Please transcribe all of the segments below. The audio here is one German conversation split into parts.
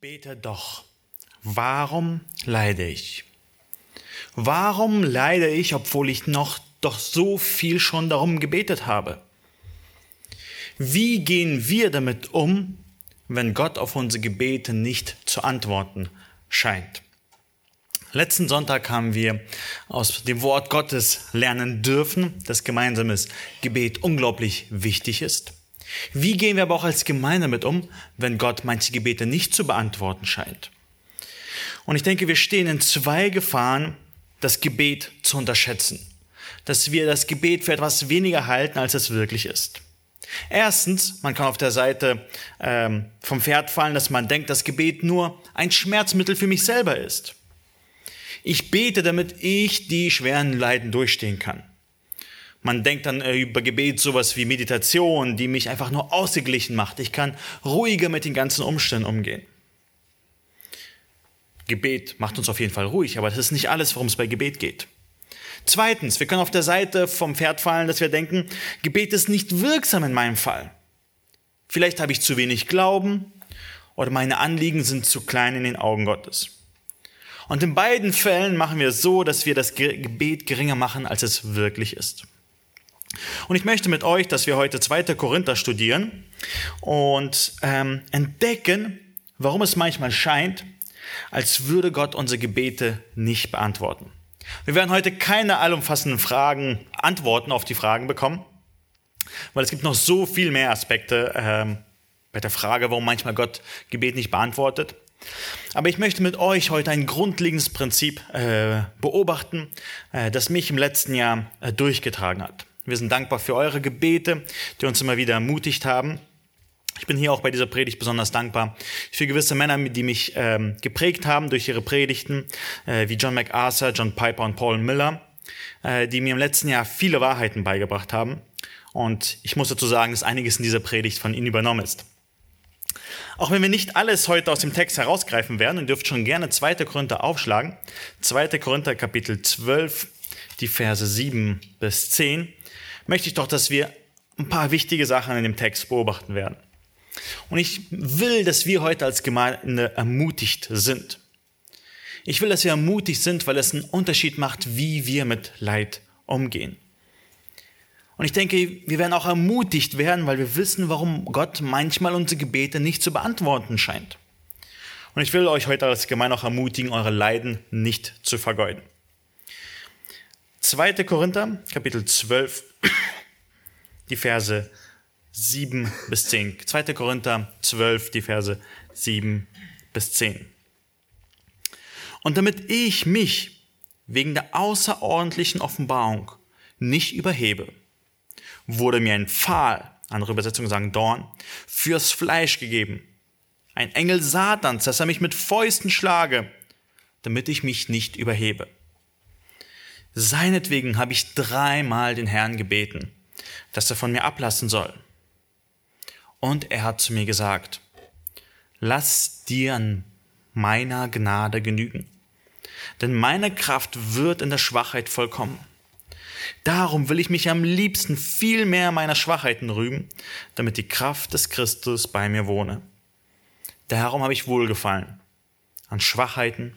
bete doch, warum leide ich? Warum leide ich, obwohl ich noch doch so viel schon darum gebetet habe? Wie gehen wir damit um, wenn Gott auf unsere Gebete nicht zu antworten scheint? Letzten Sonntag haben wir aus dem Wort Gottes lernen dürfen, dass gemeinsames Gebet unglaublich wichtig ist. Wie gehen wir aber auch als Gemeinde damit um, wenn Gott manche Gebete nicht zu beantworten scheint? Und ich denke, wir stehen in zwei Gefahren, das Gebet zu unterschätzen. Dass wir das Gebet für etwas weniger halten, als es wirklich ist. Erstens, man kann auf der Seite ähm, vom Pferd fallen, dass man denkt, das Gebet nur ein Schmerzmittel für mich selber ist. Ich bete, damit ich die schweren Leiden durchstehen kann. Man denkt dann äh, über Gebet sowas wie Meditation, die mich einfach nur ausgeglichen macht. Ich kann ruhiger mit den ganzen Umständen umgehen. Gebet macht uns auf jeden Fall ruhig, aber das ist nicht alles, worum es bei Gebet geht. Zweitens, wir können auf der Seite vom Pferd fallen, dass wir denken, Gebet ist nicht wirksam in meinem Fall. Vielleicht habe ich zu wenig Glauben oder meine Anliegen sind zu klein in den Augen Gottes. Und in beiden Fällen machen wir es so, dass wir das Gebet geringer machen, als es wirklich ist. Und ich möchte mit euch, dass wir heute 2. Korinther studieren und ähm, entdecken, warum es manchmal scheint, als würde Gott unsere Gebete nicht beantworten. Wir werden heute keine allumfassenden Fragen, Antworten auf die Fragen bekommen, weil es gibt noch so viel mehr Aspekte ähm, bei der Frage, warum manchmal Gott Gebet nicht beantwortet. Aber ich möchte mit euch heute ein grundlegendes Prinzip äh, beobachten, äh, das mich im letzten Jahr äh, durchgetragen hat. Wir sind dankbar für eure Gebete, die uns immer wieder ermutigt haben. Ich bin hier auch bei dieser Predigt besonders dankbar für gewisse Männer, die mich ähm, geprägt haben durch ihre Predigten, äh, wie John MacArthur, John Piper und Paul Miller, äh, die mir im letzten Jahr viele Wahrheiten beigebracht haben. Und ich muss dazu sagen, dass einiges in dieser Predigt von ihnen übernommen ist. Auch wenn wir nicht alles heute aus dem Text herausgreifen werden, und dürft schon gerne 2. Korinther aufschlagen. 2. Korinther Kapitel 12, die Verse 7 bis 10 möchte ich doch, dass wir ein paar wichtige Sachen in dem Text beobachten werden. Und ich will, dass wir heute als Gemeinde ermutigt sind. Ich will, dass wir ermutigt sind, weil es einen Unterschied macht, wie wir mit Leid umgehen. Und ich denke, wir werden auch ermutigt werden, weil wir wissen, warum Gott manchmal unsere Gebete nicht zu beantworten scheint. Und ich will euch heute als Gemeinde auch ermutigen, eure Leiden nicht zu vergeuden. 2. Korinther, Kapitel 12, die Verse 7 bis 10. 2. Korinther 12, die Verse 7 bis 10. Und damit ich mich wegen der außerordentlichen Offenbarung nicht überhebe, wurde mir ein Pfahl, andere Übersetzungen sagen Dorn, fürs Fleisch gegeben. Ein Engel Satans, dass er mich mit Fäusten schlage, damit ich mich nicht überhebe. Seinetwegen habe ich dreimal den Herrn gebeten, dass er von mir ablassen soll. Und er hat zu mir gesagt, lass dir an meiner Gnade genügen, denn meine Kraft wird in der Schwachheit vollkommen. Darum will ich mich am liebsten viel mehr meiner Schwachheiten rühmen, damit die Kraft des Christus bei mir wohne. Darum habe ich Wohlgefallen an Schwachheiten,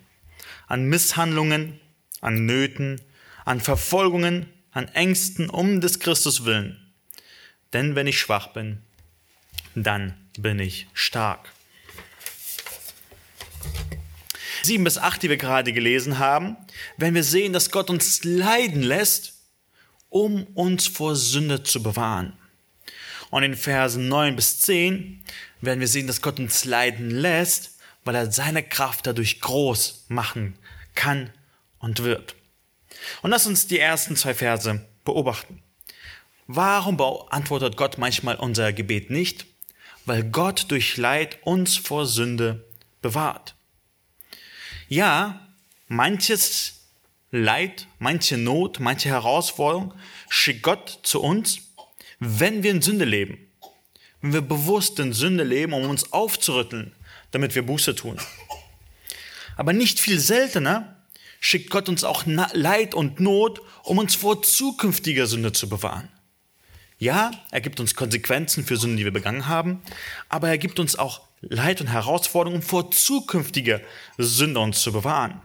an Misshandlungen, an Nöten, an Verfolgungen, an Ängsten um des Christus willen. Denn wenn ich schwach bin, dann bin ich stark. Sieben bis acht, die wir gerade gelesen haben, wenn wir sehen, dass Gott uns leiden lässt, um uns vor Sünde zu bewahren. Und in Versen neun bis zehn werden wir sehen, dass Gott uns leiden lässt, weil er seine Kraft dadurch groß machen kann und wird. Und lass uns die ersten zwei Verse beobachten. Warum beantwortet Gott manchmal unser Gebet nicht? Weil Gott durch Leid uns vor Sünde bewahrt. Ja, manches Leid, manche Not, manche Herausforderung schickt Gott zu uns, wenn wir in Sünde leben. Wenn wir bewusst in Sünde leben, um uns aufzurütteln, damit wir Buße tun. Aber nicht viel seltener schickt Gott uns auch Leid und Not, um uns vor zukünftiger Sünde zu bewahren. Ja, er gibt uns Konsequenzen für Sünden, die wir begangen haben, aber er gibt uns auch Leid und Herausforderungen vor zukünftige Sünder uns zu bewahren.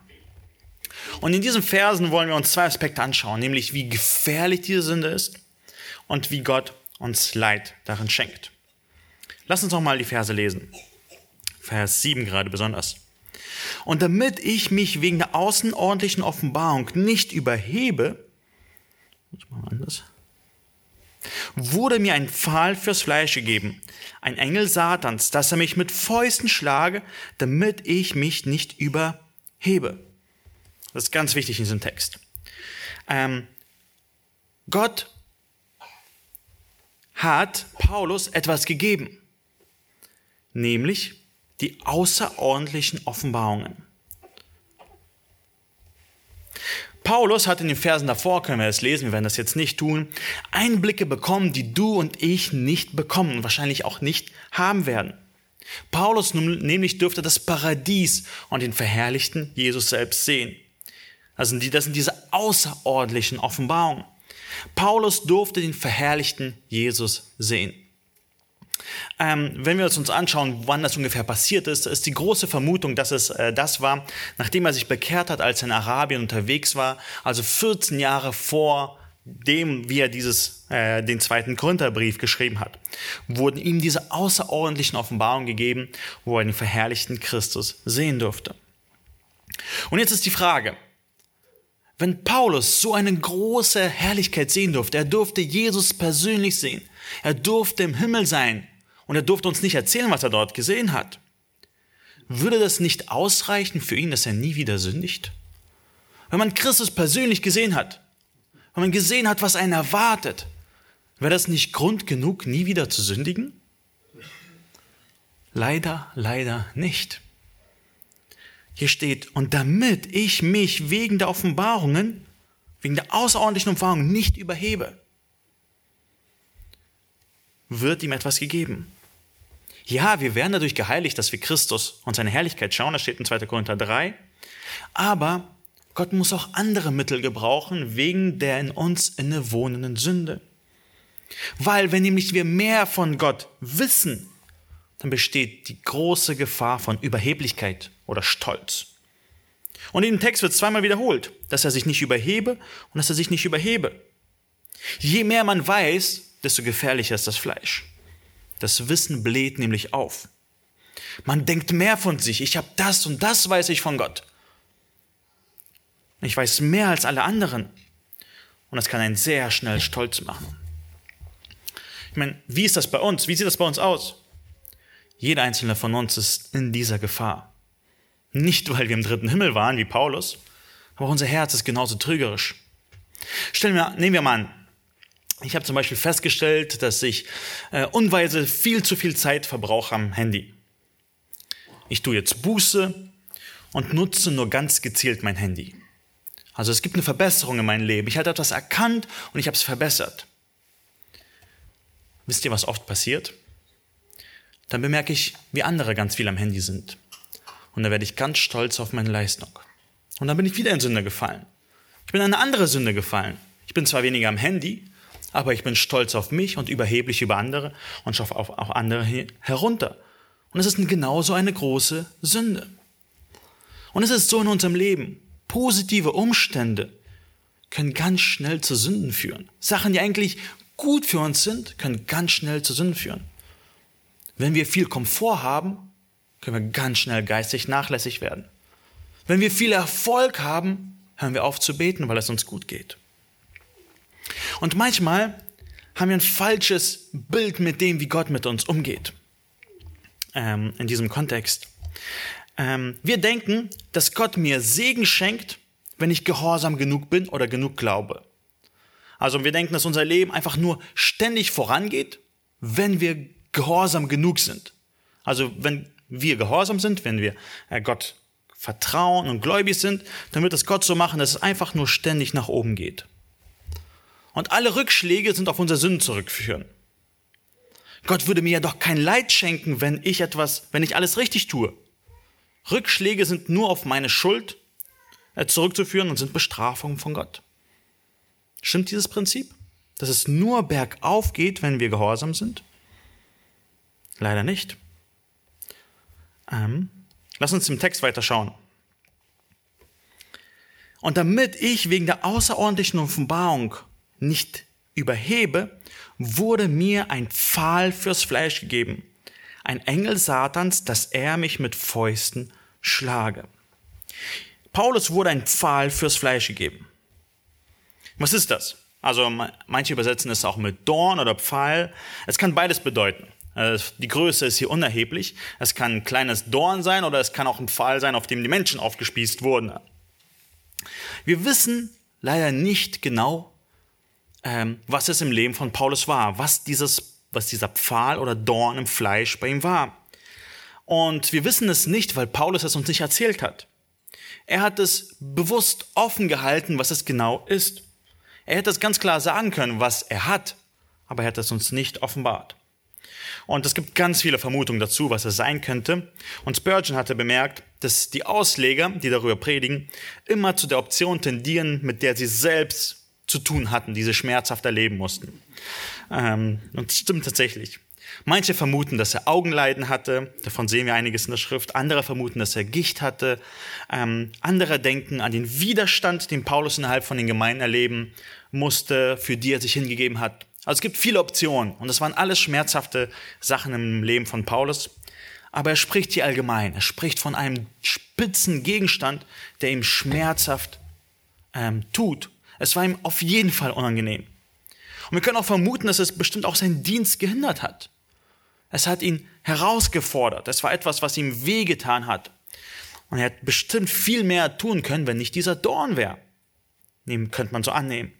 Und in diesen Versen wollen wir uns zwei Aspekte anschauen, nämlich wie gefährlich diese Sünde ist und wie Gott uns Leid darin schenkt. Lass uns noch mal die Verse lesen. Vers 7 gerade besonders. Und damit ich mich wegen der außerordentlichen Offenbarung nicht überhebe, anders, wurde mir ein Pfahl fürs Fleisch gegeben, ein Engel Satans, dass er mich mit Fäusten schlage, damit ich mich nicht überhebe. Das ist ganz wichtig in diesem Text. Ähm, Gott hat Paulus etwas gegeben, nämlich die außerordentlichen Offenbarungen. Paulus hat in den Versen davor, können wir das lesen, wir werden das jetzt nicht tun, Einblicke bekommen, die du und ich nicht bekommen und wahrscheinlich auch nicht haben werden. Paulus nämlich dürfte das Paradies und den verherrlichten Jesus selbst sehen. Also das sind diese außerordentlichen Offenbarungen. Paulus durfte den verherrlichten Jesus sehen. Ähm, wenn wir uns anschauen, wann das ungefähr passiert ist, ist die große Vermutung, dass es äh, das war, nachdem er sich bekehrt hat, als er in Arabien unterwegs war, also 14 Jahre vor dem, wie er dieses, äh, den zweiten Korintherbrief geschrieben hat, wurden ihm diese außerordentlichen Offenbarungen gegeben, wo er den verherrlichten Christus sehen durfte. Und jetzt ist die Frage, wenn Paulus so eine große Herrlichkeit sehen durfte, er durfte Jesus persönlich sehen, er durfte im Himmel sein und er durfte uns nicht erzählen, was er dort gesehen hat, würde das nicht ausreichen für ihn, dass er nie wieder sündigt? Wenn man Christus persönlich gesehen hat, wenn man gesehen hat, was einen erwartet, wäre das nicht Grund genug, nie wieder zu sündigen? Leider, leider nicht. Hier steht, und damit ich mich wegen der Offenbarungen, wegen der außerordentlichen Offenbarungen nicht überhebe, wird ihm etwas gegeben. Ja, wir werden dadurch geheiligt, dass wir Christus und seine Herrlichkeit schauen, das steht in 2. Korinther 3. Aber Gott muss auch andere Mittel gebrauchen wegen der in uns innewohnenden Sünde. Weil wenn nämlich wir mehr von Gott wissen, dann besteht die große Gefahr von Überheblichkeit oder Stolz. Und in dem Text wird zweimal wiederholt, dass er sich nicht überhebe und dass er sich nicht überhebe. Je mehr man weiß, desto gefährlicher ist das Fleisch. Das Wissen bläht nämlich auf. Man denkt mehr von sich. Ich habe das und das weiß ich von Gott. Ich weiß mehr als alle anderen. Und das kann einen sehr schnell stolz machen. Ich meine, wie ist das bei uns? Wie sieht das bei uns aus? Jeder einzelne von uns ist in dieser Gefahr. Nicht, weil wir im dritten Himmel waren, wie Paulus, aber unser Herz ist genauso trügerisch. Stellen wir, nehmen wir mal an, ich habe zum Beispiel festgestellt, dass ich äh, unweise viel zu viel Zeit verbrauche am Handy. Ich tue jetzt Buße und nutze nur ganz gezielt mein Handy. Also es gibt eine Verbesserung in meinem Leben. Ich habe etwas erkannt und ich habe es verbessert. Wisst ihr, was oft passiert? Dann bemerke ich, wie andere ganz viel am Handy sind. Und dann werde ich ganz stolz auf meine Leistung. Und dann bin ich wieder in Sünde gefallen. Ich bin in eine andere Sünde gefallen. Ich bin zwar weniger am Handy, aber ich bin stolz auf mich und überheblich über andere und schaue auf, auf andere herunter. Und es ist genauso eine große Sünde. Und es ist so in unserem Leben. Positive Umstände können ganz schnell zu Sünden führen. Sachen, die eigentlich gut für uns sind, können ganz schnell zu Sünden führen. Wenn wir viel Komfort haben, können wir ganz schnell geistig nachlässig werden. Wenn wir viel Erfolg haben, hören wir auf zu beten, weil es uns gut geht. Und manchmal haben wir ein falsches Bild mit dem, wie Gott mit uns umgeht. Ähm, in diesem Kontext. Ähm, wir denken, dass Gott mir Segen schenkt, wenn ich gehorsam genug bin oder genug glaube. Also wir denken, dass unser Leben einfach nur ständig vorangeht, wenn wir gehorsam genug sind. Also wenn wir gehorsam sind, wenn wir äh, Gott vertrauen und gläubig sind, dann wird es Gott so machen, dass es einfach nur ständig nach oben geht. Und alle Rückschläge sind auf unsere Sünden zurückführen. Gott würde mir ja doch kein Leid schenken, wenn ich etwas, wenn ich alles richtig tue. Rückschläge sind nur auf meine Schuld äh, zurückzuführen und sind Bestrafungen von Gott. Stimmt dieses Prinzip? dass es nur bergauf geht, wenn wir gehorsam sind? Leider nicht. Ähm, lass uns im Text weiter schauen. Und damit ich wegen der außerordentlichen Offenbarung nicht überhebe, wurde mir ein Pfahl fürs Fleisch gegeben, ein Engel Satans, dass er mich mit Fäusten schlage. Paulus wurde ein Pfahl fürs Fleisch gegeben. Was ist das? Also manche übersetzen es auch mit Dorn oder Pfahl. Es kann beides bedeuten. Äh, die Größe ist hier unerheblich. Es kann ein kleines Dorn sein oder es kann auch ein Pfahl sein, auf dem die Menschen aufgespießt wurden. Wir wissen leider nicht genau, ähm, was es im Leben von Paulus war, was, dieses, was dieser Pfahl oder Dorn im Fleisch bei ihm war. Und wir wissen es nicht, weil Paulus es uns nicht erzählt hat. Er hat es bewusst offen gehalten, was es genau ist. Er hätte es ganz klar sagen können, was er hat, aber er hat es uns nicht offenbart. Und es gibt ganz viele Vermutungen dazu, was es sein könnte. Und Spurgeon hatte bemerkt, dass die Ausleger, die darüber predigen, immer zu der Option tendieren, mit der sie selbst zu tun hatten, die sie schmerzhaft erleben mussten. Ähm, und das stimmt tatsächlich. Manche vermuten, dass er Augenleiden hatte, davon sehen wir einiges in der Schrift. Andere vermuten, dass er Gicht hatte. Ähm, andere denken an den Widerstand, den Paulus innerhalb von den Gemeinden erleben musste, für die er sich hingegeben hat. Also es gibt viele Optionen und das waren alles schmerzhafte Sachen im Leben von Paulus. Aber er spricht hier allgemein. Er spricht von einem spitzen Gegenstand, der ihm schmerzhaft ähm, tut. Es war ihm auf jeden Fall unangenehm. Und wir können auch vermuten, dass es bestimmt auch seinen Dienst gehindert hat. Es hat ihn herausgefordert. Es war etwas, was ihm wehgetan hat. Und er hätte bestimmt viel mehr tun können, wenn nicht dieser Dorn wäre. Nehmen könnte man so annehmen.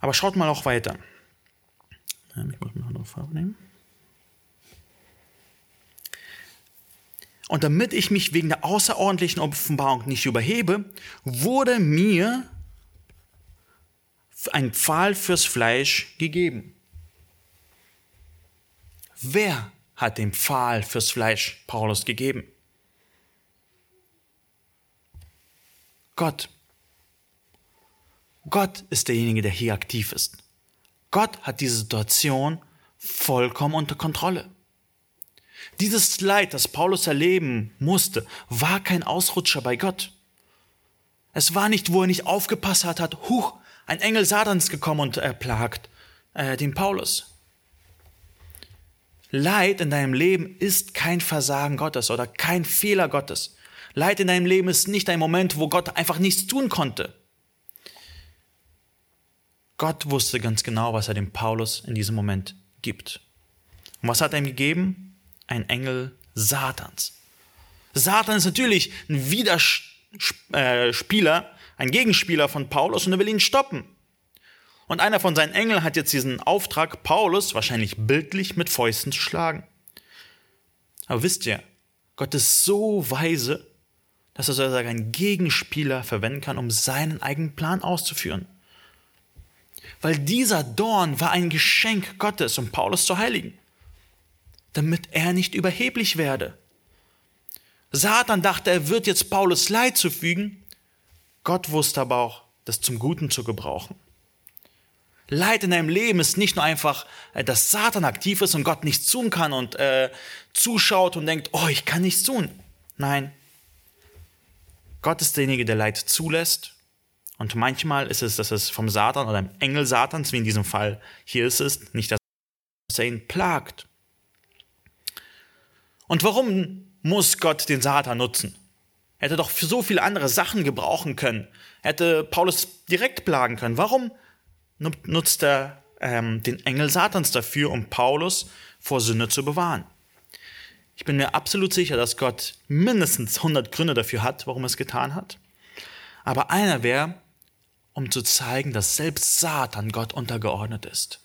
Aber schaut mal auch weiter. Ich muss eine andere Farbe. Und damit ich mich wegen der außerordentlichen Offenbarung nicht überhebe, wurde mir ein Pfahl fürs Fleisch gegeben. Wer hat den Pfahl fürs Fleisch Paulus gegeben? Gott. Gott ist derjenige, der hier aktiv ist. Gott hat diese Situation vollkommen unter Kontrolle. Dieses Leid, das Paulus erleben musste, war kein Ausrutscher bei Gott. Es war nicht, wo er nicht aufgepasst hat, hat, huch, ein Engel Satans gekommen und erplagt äh, den Paulus. Leid in deinem Leben ist kein Versagen Gottes oder kein Fehler Gottes. Leid in deinem Leben ist nicht ein Moment, wo Gott einfach nichts tun konnte. Gott wusste ganz genau, was er dem Paulus in diesem Moment gibt. Und was hat er ihm gegeben? Ein Engel Satans. Satan ist natürlich ein Widerspieler, ein Gegenspieler von Paulus und er will ihn stoppen. Und einer von seinen Engeln hat jetzt diesen Auftrag, Paulus wahrscheinlich bildlich mit Fäusten zu schlagen. Aber wisst ihr, Gott ist so weise, dass er sozusagen einen Gegenspieler verwenden kann, um seinen eigenen Plan auszuführen. Weil dieser Dorn war ein Geschenk Gottes, um Paulus zu heiligen, damit er nicht überheblich werde. Satan dachte, er wird jetzt Paulus Leid zufügen. Gott wusste aber auch, das zum Guten zu gebrauchen. Leid in deinem Leben ist nicht nur einfach, äh, dass Satan aktiv ist und Gott nichts tun kann und äh, zuschaut und denkt, oh, ich kann nichts tun. Nein, Gott ist derjenige, der Leid zulässt. Und manchmal ist es, dass es vom Satan oder einem Engel Satans, wie in diesem Fall hier ist es, nicht, dass er ihn plagt. Und warum muss Gott den Satan nutzen? Er hätte doch für so viele andere Sachen gebrauchen können. Er hätte Paulus direkt plagen können. Warum nutzt er ähm, den Engel Satans dafür, um Paulus vor Sünde zu bewahren? Ich bin mir absolut sicher, dass Gott mindestens 100 Gründe dafür hat, warum er es getan hat. Aber einer wäre, um zu zeigen, dass selbst Satan Gott untergeordnet ist.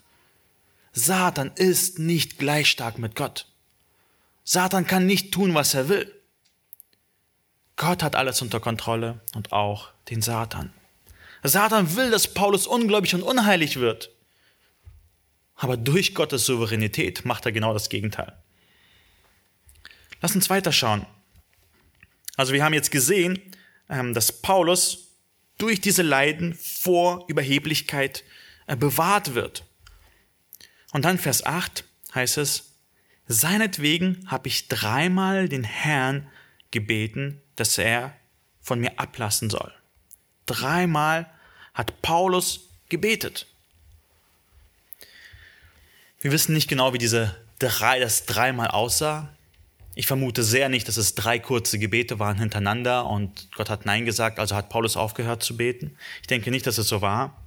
Satan ist nicht gleich stark mit Gott. Satan kann nicht tun, was er will. Gott hat alles unter Kontrolle und auch den Satan. Satan will, dass Paulus ungläubig und unheilig wird. Aber durch Gottes Souveränität macht er genau das Gegenteil. Lass uns weiterschauen. Also wir haben jetzt gesehen, ähm, dass Paulus durch diese Leiden vor Überheblichkeit bewahrt wird. Und dann Vers 8 heißt es, seinetwegen habe ich dreimal den Herrn gebeten, dass er von mir ablassen soll. Dreimal hat Paulus gebetet. Wir wissen nicht genau, wie diese drei, das dreimal aussah. Ich vermute sehr nicht, dass es drei kurze Gebete waren hintereinander und Gott hat Nein gesagt, also hat Paulus aufgehört zu beten. Ich denke nicht, dass es so war.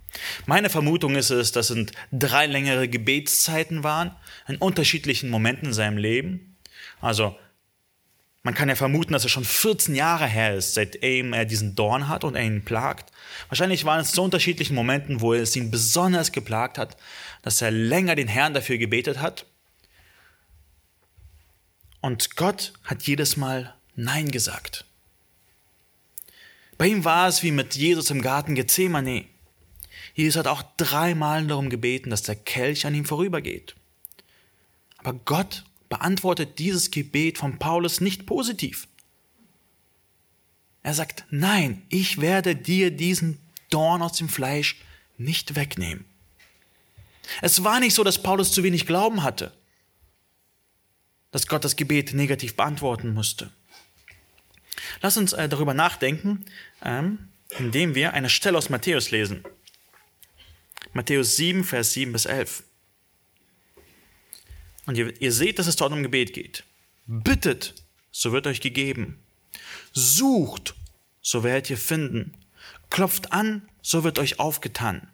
Meine Vermutung ist es, dass es drei längere Gebetszeiten waren, in unterschiedlichen Momenten in seinem Leben. Also man kann ja vermuten, dass es schon 14 Jahre her ist, seitdem er diesen Dorn hat und er ihn plagt. Wahrscheinlich waren es zu unterschiedlichen Momenten, wo es ihn besonders geplagt hat, dass er länger den Herrn dafür gebetet hat. Und Gott hat jedes Mal Nein gesagt. Bei ihm war es wie mit Jesus im Garten Gethsemane. Jesus hat auch dreimal darum gebeten, dass der Kelch an ihm vorübergeht. Aber Gott beantwortet dieses Gebet von Paulus nicht positiv. Er sagt, nein, ich werde dir diesen Dorn aus dem Fleisch nicht wegnehmen. Es war nicht so, dass Paulus zu wenig Glauben hatte, dass Gott das Gebet negativ beantworten musste. Lass uns äh, darüber nachdenken, ähm, indem wir eine Stelle aus Matthäus lesen. Matthäus 7, Vers 7 bis 11. Und ihr, ihr seht, dass es dort um Gebet geht. Bittet, so wird euch gegeben. Sucht, so werdet ihr finden. Klopft an, so wird euch aufgetan.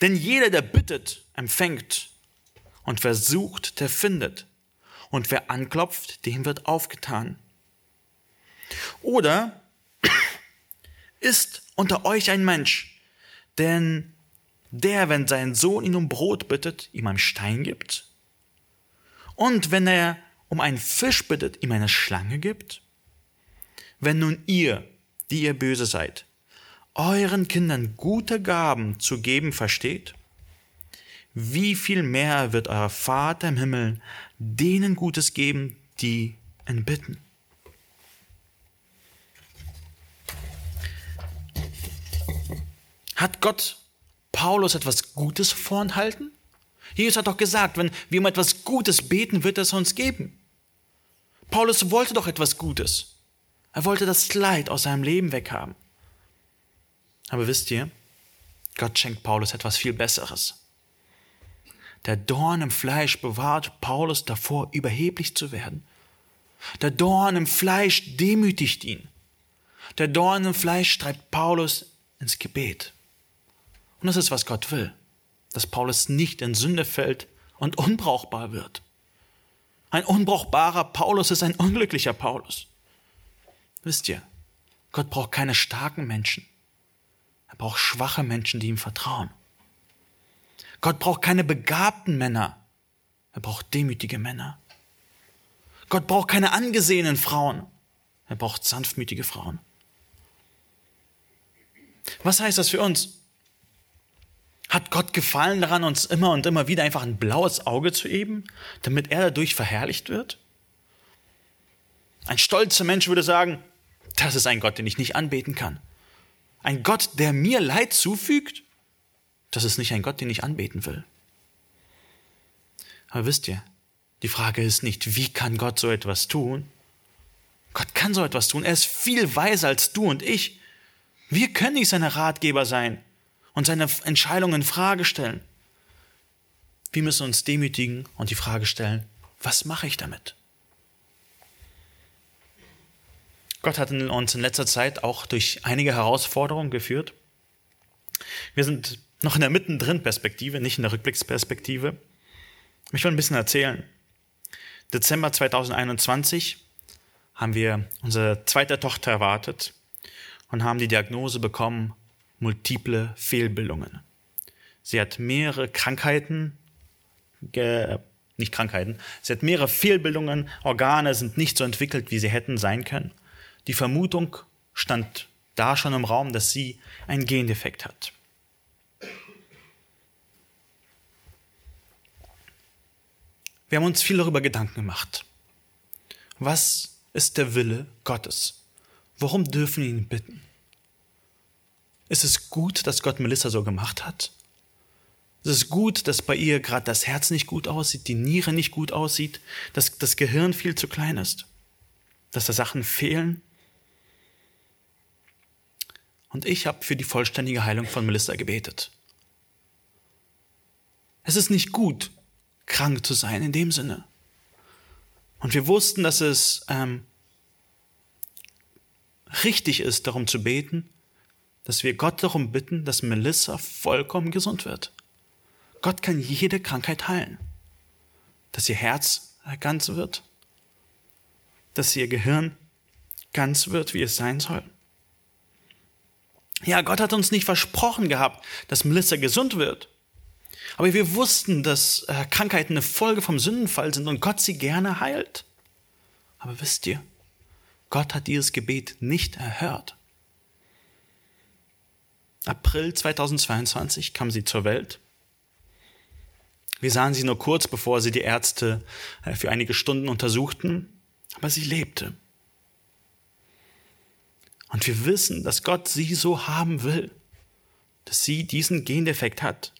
Denn jeder, der bittet, empfängt. Und wer sucht, der findet. Und wer anklopft, dem wird aufgetan. Oder ist unter euch ein Mensch, denn der, wenn sein Sohn ihn um Brot bittet, ihm einen Stein gibt? Und wenn er um einen Fisch bittet, ihm eine Schlange gibt? Wenn nun ihr, die ihr böse seid, euren Kindern gute Gaben zu geben versteht, wie viel mehr wird euer Vater im Himmel denen Gutes geben, die ihn bitten? Hat Gott Paulus etwas Gutes vorenthalten? Jesus hat doch gesagt, wenn wir um etwas Gutes beten, wird er es uns geben. Paulus wollte doch etwas Gutes. Er wollte das Leid aus seinem Leben weghaben. Aber wisst ihr, Gott schenkt Paulus etwas viel Besseres. Der Dorn im Fleisch bewahrt Paulus davor, überheblich zu werden. Der Dorn im Fleisch demütigt ihn. Der Dorn im Fleisch treibt Paulus ins Gebet. Und das ist, was Gott will dass Paulus nicht in Sünde fällt und unbrauchbar wird. Ein unbrauchbarer Paulus ist ein unglücklicher Paulus. Wisst ihr, Gott braucht keine starken Menschen. Er braucht schwache Menschen, die ihm vertrauen. Gott braucht keine begabten Männer. Er braucht demütige Männer. Gott braucht keine angesehenen Frauen. Er braucht sanftmütige Frauen. Was heißt das für uns? Hat Gott gefallen daran, uns immer und immer wieder einfach ein blaues Auge zu geben, damit er dadurch verherrlicht wird? Ein stolzer Mensch würde sagen, das ist ein Gott, den ich nicht anbeten kann. Ein Gott, der mir Leid zufügt, das ist nicht ein Gott, den ich anbeten will. Aber wisst ihr, die Frage ist nicht, wie kann Gott so etwas tun? Gott kann so etwas tun. Er ist viel weiser als du und ich. Wir können nicht seine Ratgeber sein und seine Entscheidungen in Frage stellen. Wir müssen uns demütigen und die Frage stellen, was mache ich damit? Gott hat uns in letzter Zeit auch durch einige Herausforderungen geführt. Wir sind noch in der mittendrin Perspektive, nicht in der Rückblicksperspektive. Ich will ein bisschen erzählen. Dezember 2021 haben wir unsere zweite Tochter erwartet und haben die Diagnose bekommen, multiple Fehlbildungen. Sie hat mehrere Krankheiten, nicht Krankheiten, sie hat mehrere Fehlbildungen, Organe sind nicht so entwickelt, wie sie hätten sein können. Die Vermutung stand da schon im Raum, dass sie einen Gendefekt hat. Wir haben uns viel darüber Gedanken gemacht. Was ist der Wille Gottes? Worum dürfen wir ihn bitten? Ist es gut, dass Gott Melissa so gemacht hat? Es ist gut, dass bei ihr gerade das Herz nicht gut aussieht, die Niere nicht gut aussieht, dass das Gehirn viel zu klein ist, dass da Sachen fehlen. Und ich habe für die vollständige Heilung von Melissa gebetet. Es ist nicht gut, krank zu sein in dem Sinne. Und wir wussten, dass es ähm, richtig ist, darum zu beten, dass wir Gott darum bitten, dass Melissa vollkommen gesund wird. Gott kann jede Krankheit heilen. Dass ihr Herz ganz wird, dass ihr Gehirn ganz wird, wie es sein soll. Ja, Gott hat uns nicht versprochen gehabt, dass Melissa gesund wird. Aber wir wussten, dass äh, Krankheiten eine Folge vom Sündenfall sind und Gott sie gerne heilt. Aber wisst ihr, Gott hat dieses Gebet nicht erhört. April 2022 kam sie zur Welt. Wir sahen sie nur kurz, bevor sie die Ärzte äh, für einige Stunden untersuchten, aber sie lebte. Und wir wissen, dass Gott sie so haben will, dass sie diesen Gendefekt hat.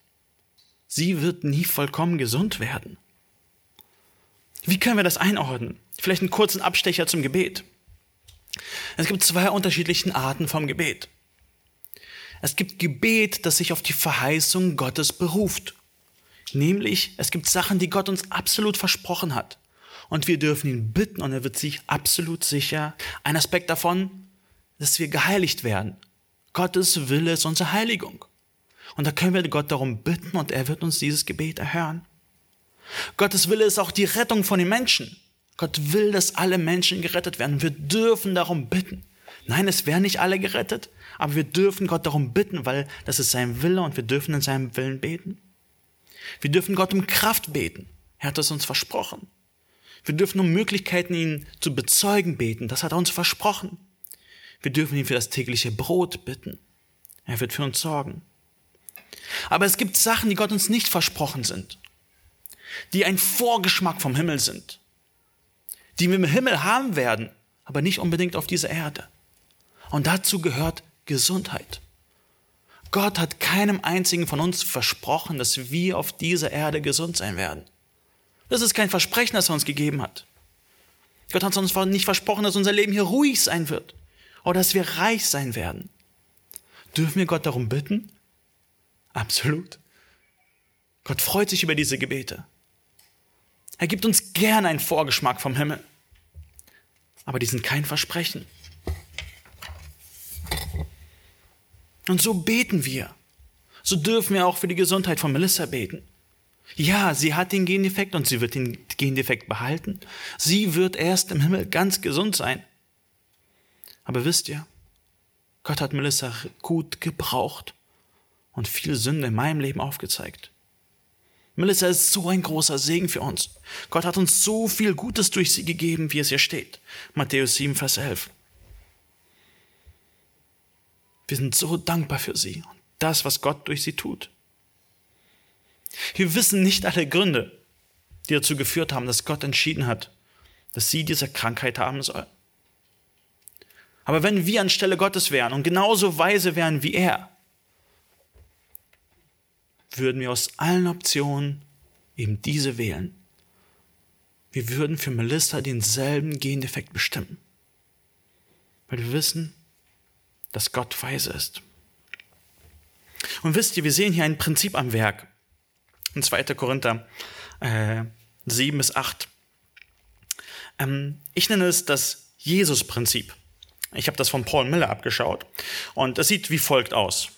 Sie wird nie vollkommen gesund werden. Wie können wir das einordnen? Vielleicht einen kurzen Abstecher zum Gebet. Es gibt zwei unterschiedliche Arten vom Gebet. Es gibt Gebet, das sich auf die Verheißung Gottes beruft. Nämlich, es gibt Sachen, die Gott uns absolut versprochen hat. Und wir dürfen ihn bitten und er wird sich absolut sicher. Ein Aspekt davon, dass wir geheiligt werden. Gottes Wille ist unsere Heiligung. Und da können wir Gott darum bitten und er wird uns dieses Gebet erhören. Gottes Wille ist auch die Rettung von den Menschen. Gott will, dass alle Menschen gerettet werden. Wir dürfen darum bitten. Nein, es werden nicht alle gerettet, aber wir dürfen Gott darum bitten, weil das ist sein Wille und wir dürfen in seinem Willen beten. Wir dürfen Gott um Kraft beten. Er hat es uns versprochen. Wir dürfen um Möglichkeiten, ihn zu bezeugen beten. Das hat er uns versprochen. Wir dürfen ihn für das tägliche Brot bitten. Er wird für uns sorgen. Aber es gibt Sachen, die Gott uns nicht versprochen sind, die ein Vorgeschmack vom Himmel sind die wir im Himmel haben werden, aber nicht unbedingt auf dieser Erde. Und dazu gehört Gesundheit. Gott hat keinem einzigen von uns versprochen, dass wir auf dieser Erde gesund sein werden. Das ist kein Versprechen, das er uns gegeben hat. Gott hat uns nicht versprochen, dass unser Leben hier ruhig sein wird oder dass wir reich sein werden. Dürfen wir Gott darum bitten? Absolut. Gott freut sich über diese Gebete. Er gibt uns gern einen Vorgeschmack vom Himmel aber die sind kein Versprechen. Und so beten wir. So dürfen wir auch für die Gesundheit von Melissa beten. Ja, sie hat den Gendefekt und sie wird den Gendefekt behalten. Sie wird erst im Himmel ganz gesund sein. Aber wisst ihr, Gott hat Melissa gut gebraucht und viel Sünde in meinem Leben aufgezeigt. Melissa ist so ein großer Segen für uns. Gott hat uns so viel Gutes durch sie gegeben, wie es hier steht. Matthäus 7, Vers 11. Wir sind so dankbar für sie und das, was Gott durch sie tut. Wir wissen nicht alle Gründe, die dazu geführt haben, dass Gott entschieden hat, dass sie diese Krankheit haben soll. Aber wenn wir anstelle Gottes wären und genauso weise wären wie er, würden wir aus allen Optionen eben diese wählen. Wir würden für Melissa denselben Gendefekt bestimmen. Weil wir wissen, dass Gott weise ist. Und wisst ihr, wir sehen hier ein Prinzip am Werk. In 2. Korinther äh, 7 bis 8. Ähm, ich nenne es das Jesus-Prinzip. Ich habe das von Paul Miller abgeschaut. Und es sieht wie folgt aus.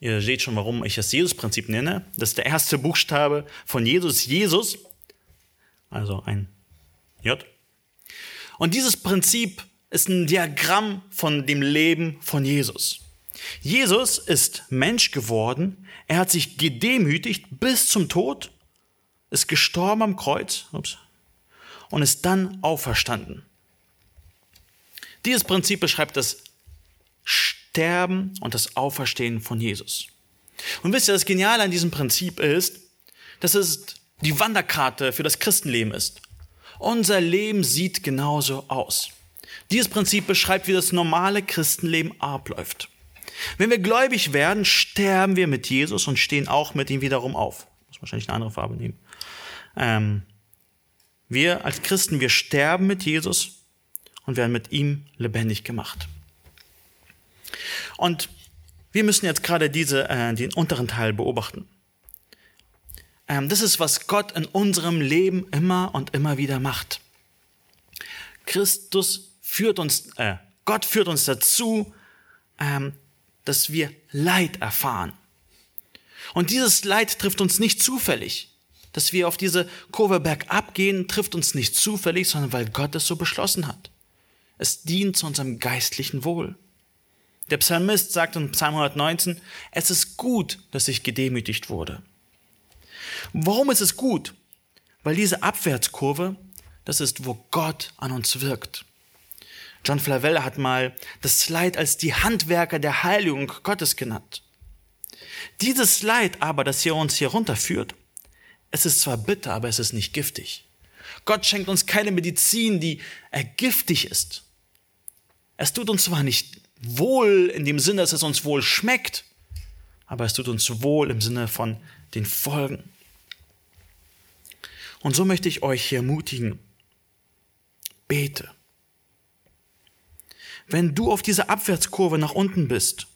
Ihr seht schon, warum ich das Jesus-Prinzip nenne. Das ist der erste Buchstabe von Jesus, Jesus. Also ein J. Und dieses Prinzip ist ein Diagramm von dem Leben von Jesus. Jesus ist Mensch geworden, er hat sich gedemütigt bis zum Tod, ist gestorben am Kreuz ups, und ist dann auferstanden. Dieses Prinzip beschreibt das Sterben und das Auferstehen von Jesus. Und wisst ihr, das Geniale an diesem Prinzip ist, dass es die Wanderkarte für das Christenleben ist. Unser Leben sieht genauso aus. Dieses Prinzip beschreibt, wie das normale Christenleben abläuft. Wenn wir gläubig werden, sterben wir mit Jesus und stehen auch mit ihm wiederum auf. Muss wahrscheinlich eine andere Farbe nehmen. Ähm, wir als Christen, wir sterben mit Jesus und werden mit ihm lebendig gemacht. Und wir müssen jetzt gerade diese, äh, den unteren Teil beobachten. Ähm, das ist, was Gott in unserem Leben immer und immer wieder macht. Christus führt uns, äh, Gott führt uns dazu, ähm, dass wir Leid erfahren. Und dieses Leid trifft uns nicht zufällig. Dass wir auf diese Kurve bergab gehen, trifft uns nicht zufällig, sondern weil Gott es so beschlossen hat. Es dient zu unserem geistlichen Wohl. Der Psalmist sagt in Psalm 119, es ist gut, dass ich gedemütigt wurde. Warum ist es gut? Weil diese Abwärtskurve, das ist, wo Gott an uns wirkt. John Flavel hat mal das Leid als die Handwerker der Heiligung Gottes genannt. Dieses Leid aber, das hier uns hier runterführt, es ist zwar bitter, aber es ist nicht giftig. Gott schenkt uns keine Medizin, die äh, giftig ist. Es tut uns zwar nicht wohl in dem Sinne, dass es uns wohl schmeckt, aber es tut uns wohl im Sinne von den Folgen. Und so möchte ich euch hier ermutigen, bete. Wenn du auf dieser Abwärtskurve nach unten bist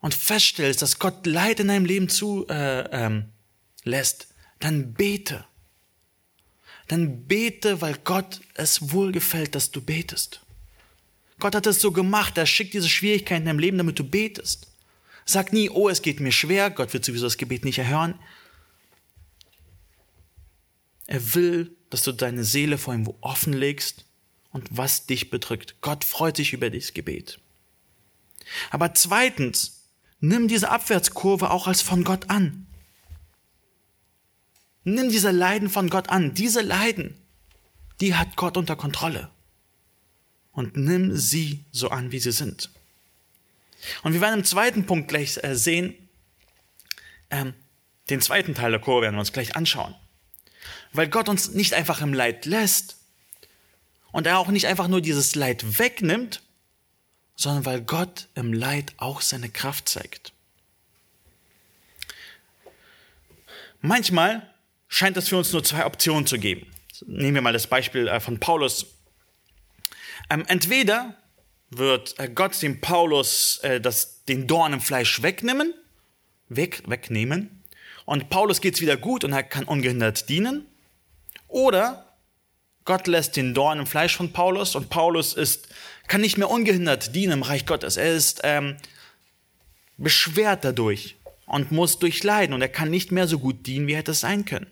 und feststellst, dass Gott Leid in deinem Leben zu äh, ähm, dann bete. Dann bete, weil Gott es wohlgefällt, dass du betest. Gott hat es so gemacht, er schickt diese Schwierigkeiten in deinem Leben, damit du betest. Sag nie, oh, es geht mir schwer, Gott wird sowieso das Gebet nicht erhören. Er will, dass du deine Seele vor ihm offenlegst und was dich bedrückt. Gott freut sich über dieses Gebet. Aber zweitens, nimm diese Abwärtskurve auch als von Gott an. Nimm diese Leiden von Gott an. Diese Leiden, die hat Gott unter Kontrolle. Und nimm sie so an, wie sie sind. Und wir werden im zweiten Punkt gleich äh, sehen, ähm, den zweiten Teil der Kurve werden wir uns gleich anschauen weil Gott uns nicht einfach im Leid lässt und er auch nicht einfach nur dieses Leid wegnimmt, sondern weil Gott im Leid auch seine Kraft zeigt. Manchmal scheint es für uns nur zwei Optionen zu geben. Nehmen wir mal das Beispiel äh, von Paulus. Ähm, entweder wird äh, Gott dem Paulus äh, das, den Dorn im Fleisch wegnehmen, weg, wegnehmen, und Paulus geht's wieder gut und er kann ungehindert dienen. Oder Gott lässt den Dorn im Fleisch von Paulus und Paulus ist, kann nicht mehr ungehindert dienen im Reich Gottes. Er ist ähm, beschwert dadurch und muss durchleiden und er kann nicht mehr so gut dienen, wie er hätte es sein können.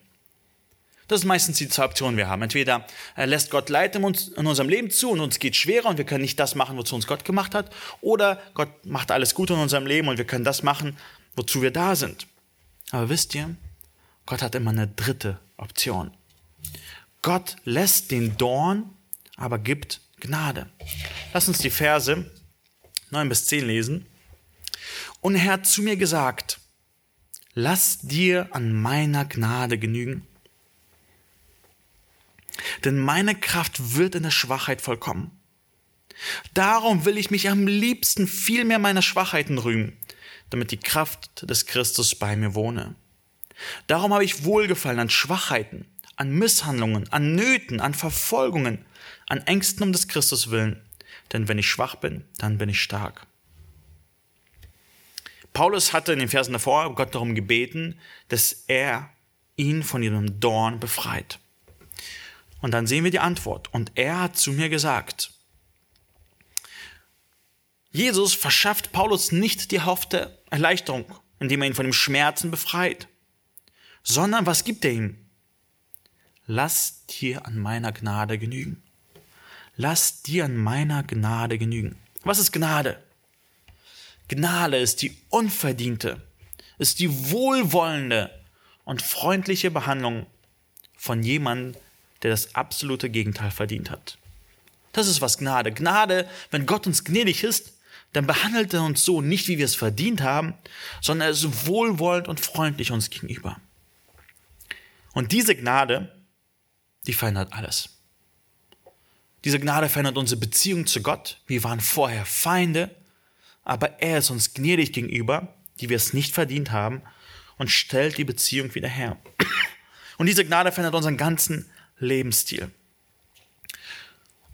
Das ist meistens die zwei Optionen, die wir haben. Entweder er lässt Gott Leid in, uns, in unserem Leben zu und uns geht schwerer und wir können nicht das machen, wozu uns Gott gemacht hat. Oder Gott macht alles gut in unserem Leben und wir können das machen, wozu wir da sind. Aber wisst ihr, Gott hat immer eine dritte Option. Gott lässt den Dorn, aber gibt Gnade. Lass uns die Verse 9 bis 10 lesen. Und er hat zu mir gesagt, lass dir an meiner Gnade genügen. Denn meine Kraft wird in der Schwachheit vollkommen. Darum will ich mich am liebsten viel mehr meiner Schwachheiten rühmen, damit die Kraft des Christus bei mir wohne. Darum habe ich Wohlgefallen an Schwachheiten, an Misshandlungen, an Nöten, an Verfolgungen, an Ängsten um des Christus willen. Denn wenn ich schwach bin, dann bin ich stark. Paulus hatte in den Versen davor Gott darum gebeten, dass er ihn von ihrem Dorn befreit. Und dann sehen wir die Antwort. Und er hat zu mir gesagt, Jesus verschafft Paulus nicht die hoffte Erleichterung, indem er ihn von dem Schmerzen befreit, sondern was gibt er ihm? Lass dir an meiner Gnade genügen. Lass dir an meiner Gnade genügen. Was ist Gnade? Gnade ist die unverdiente, ist die wohlwollende und freundliche Behandlung von jemandem, der das absolute Gegenteil verdient hat. Das ist was Gnade. Gnade, wenn Gott uns gnädig ist, dann behandelt er uns so nicht, wie wir es verdient haben, sondern er ist wohlwollend und freundlich uns gegenüber. Und diese Gnade, die verändert alles. Diese Gnade verändert unsere Beziehung zu Gott. Wir waren vorher Feinde, aber er ist uns gnädig gegenüber, die wir es nicht verdient haben, und stellt die Beziehung wieder her. Und diese Gnade verändert unseren ganzen Lebensstil.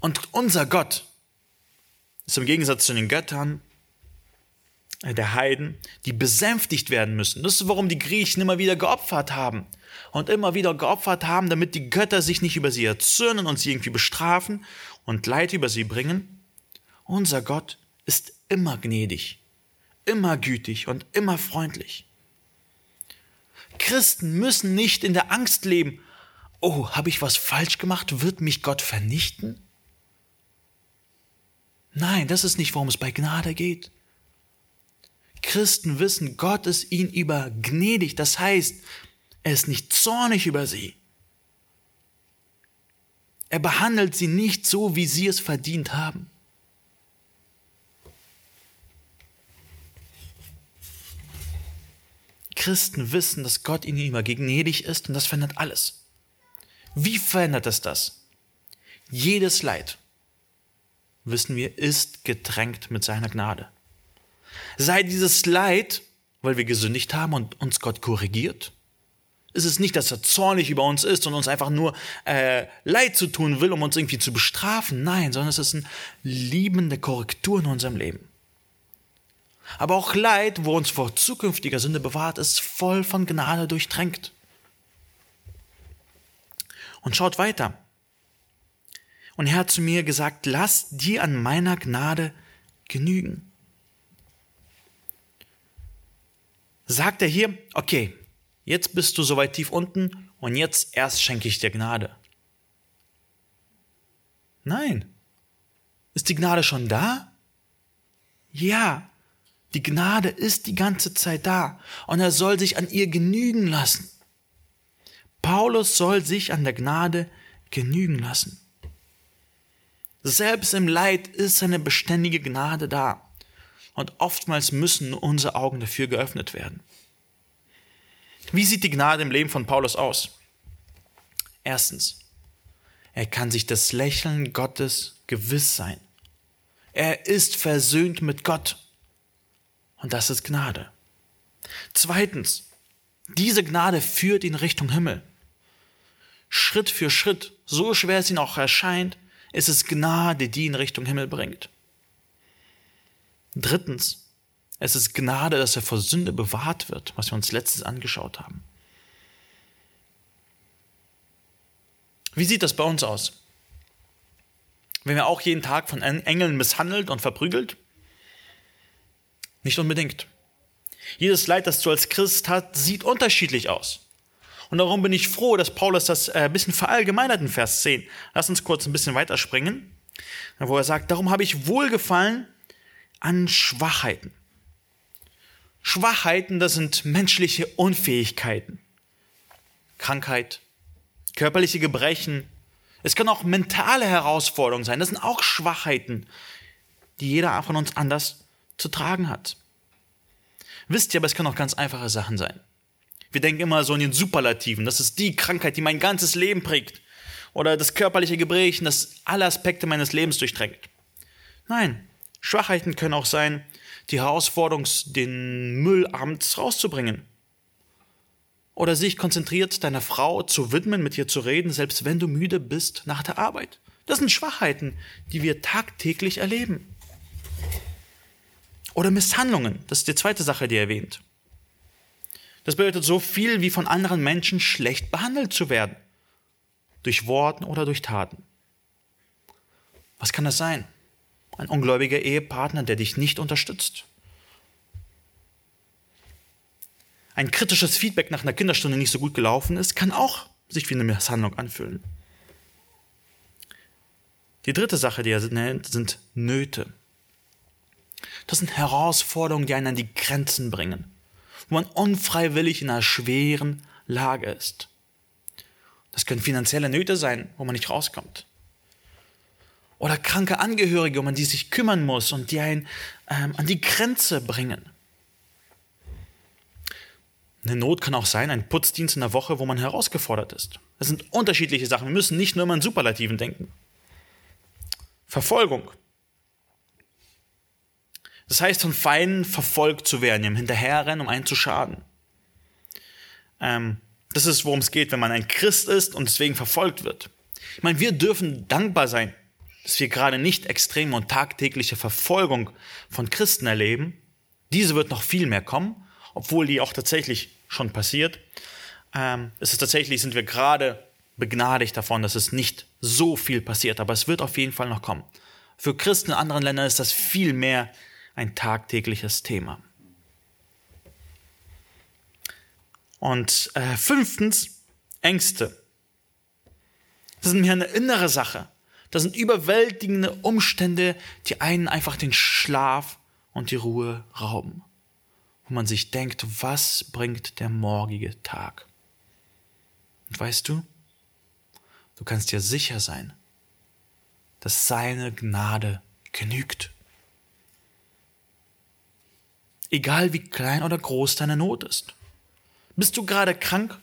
Und unser Gott ist im Gegensatz zu den Göttern der Heiden, die besänftigt werden müssen. Das ist, warum die Griechen immer wieder geopfert haben und immer wieder geopfert haben, damit die Götter sich nicht über sie erzürnen und sie irgendwie bestrafen und Leid über sie bringen. Unser Gott ist immer gnädig, immer gütig und immer freundlich. Christen müssen nicht in der Angst leben, oh, habe ich was falsch gemacht, wird mich Gott vernichten? Nein, das ist nicht, worum es bei Gnade geht. Christen wissen, Gott ist ihnen über gnädig, das heißt, er ist nicht zornig über sie. Er behandelt sie nicht so, wie sie es verdient haben. Christen wissen, dass Gott ihnen immer gnädig ist und das verändert alles. Wie verändert es das? Jedes Leid, wissen wir, ist getränkt mit seiner Gnade. Sei dieses Leid, weil wir gesündigt haben und uns Gott korrigiert? Ist es nicht, dass er zornig über uns ist und uns einfach nur äh, Leid zu tun will, um uns irgendwie zu bestrafen? Nein, sondern es ist eine liebende Korrektur in unserem Leben. Aber auch Leid, wo uns vor zukünftiger Sünde bewahrt, ist voll von Gnade durchtränkt. Und schaut weiter. Und er hat zu mir gesagt, lass dir an meiner Gnade genügen. Sagt er hier, okay, jetzt bist du so weit tief unten und jetzt erst schenke ich dir Gnade. Nein. Ist die Gnade schon da? Ja, die Gnade ist die ganze Zeit da und er soll sich an ihr genügen lassen. Paulus soll sich an der Gnade genügen lassen. Selbst im Leid ist eine beständige Gnade da. Und oftmals müssen unsere Augen dafür geöffnet werden. Wie sieht die Gnade im Leben von Paulus aus? Erstens, er kann sich das Lächeln Gottes gewiss sein. Er ist versöhnt mit Gott. Und das ist Gnade. Zweitens, diese Gnade führt ihn Richtung Himmel. Schritt für Schritt, so schwer es ihn auch erscheint, ist es Gnade, die ihn Richtung Himmel bringt. Drittens, es ist Gnade, dass er vor Sünde bewahrt wird, was wir uns letztes angeschaut haben. Wie sieht das bei uns aus? Werden wir auch jeden Tag von Engeln misshandelt und verprügelt? Nicht unbedingt. Jedes Leid, das du als Christ hast, sieht unterschiedlich aus. Und darum bin ich froh, dass Paulus das äh, ein bisschen verallgemeinert in Vers 10. Lass uns kurz ein bisschen weiterspringen, wo er sagt, darum habe ich Wohlgefallen an Schwachheiten. Schwachheiten, das sind menschliche Unfähigkeiten. Krankheit, körperliche Gebrechen. Es können auch mentale Herausforderungen sein. Das sind auch Schwachheiten, die jeder von uns anders zu tragen hat. Wisst ihr, aber es können auch ganz einfache Sachen sein. Wir denken immer so in den Superlativen. Das ist die Krankheit, die mein ganzes Leben prägt. Oder das körperliche Gebrechen, das alle Aspekte meines Lebens durchdrängt. Nein, Schwachheiten können auch sein, die Herausforderung, den Müll abends rauszubringen. Oder sich konzentriert deiner Frau zu widmen, mit ihr zu reden, selbst wenn du müde bist nach der Arbeit. Das sind Schwachheiten, die wir tagtäglich erleben. Oder Misshandlungen, das ist die zweite Sache, die er erwähnt. Das bedeutet so viel wie von anderen Menschen schlecht behandelt zu werden. Durch Worten oder durch Taten. Was kann das sein? Ein ungläubiger Ehepartner, der dich nicht unterstützt. Ein kritisches Feedback nach einer Kinderstunde nicht so gut gelaufen ist, kann auch sich wie eine Misshandlung anfühlen. Die dritte Sache, die er nennt, sind Nöte. Das sind Herausforderungen, die einen an die Grenzen bringen, wo man unfreiwillig in einer schweren Lage ist. Das können finanzielle Nöte sein, wo man nicht rauskommt oder kranke Angehörige, um die sich kümmern muss und die einen ähm, an die Grenze bringen. Eine Not kann auch sein, ein Putzdienst in der Woche, wo man herausgefordert ist. Das sind unterschiedliche Sachen. Wir müssen nicht nur immer in Superlativen denken. Verfolgung. Das heißt, von Feinden verfolgt zu werden, ihm hinterherrennen, um einen zu schaden. Ähm, das ist, worum es geht, wenn man ein Christ ist und deswegen verfolgt wird. Ich meine, wir dürfen dankbar sein, dass wir gerade nicht extreme und tagtägliche Verfolgung von Christen erleben. Diese wird noch viel mehr kommen, obwohl die auch tatsächlich schon passiert. Ähm, es ist tatsächlich, sind wir gerade begnadigt davon, dass es nicht so viel passiert, aber es wird auf jeden Fall noch kommen. Für Christen in anderen Ländern ist das viel mehr ein tagtägliches Thema. Und äh, fünftens, Ängste. Das ist mir eine innere Sache. Das sind überwältigende Umstände, die einen einfach den Schlaf und die Ruhe rauben. Wo man sich denkt, was bringt der morgige Tag? Und weißt du, du kannst dir sicher sein, dass seine Gnade genügt. Egal wie klein oder groß deine Not ist. Bist du gerade krank?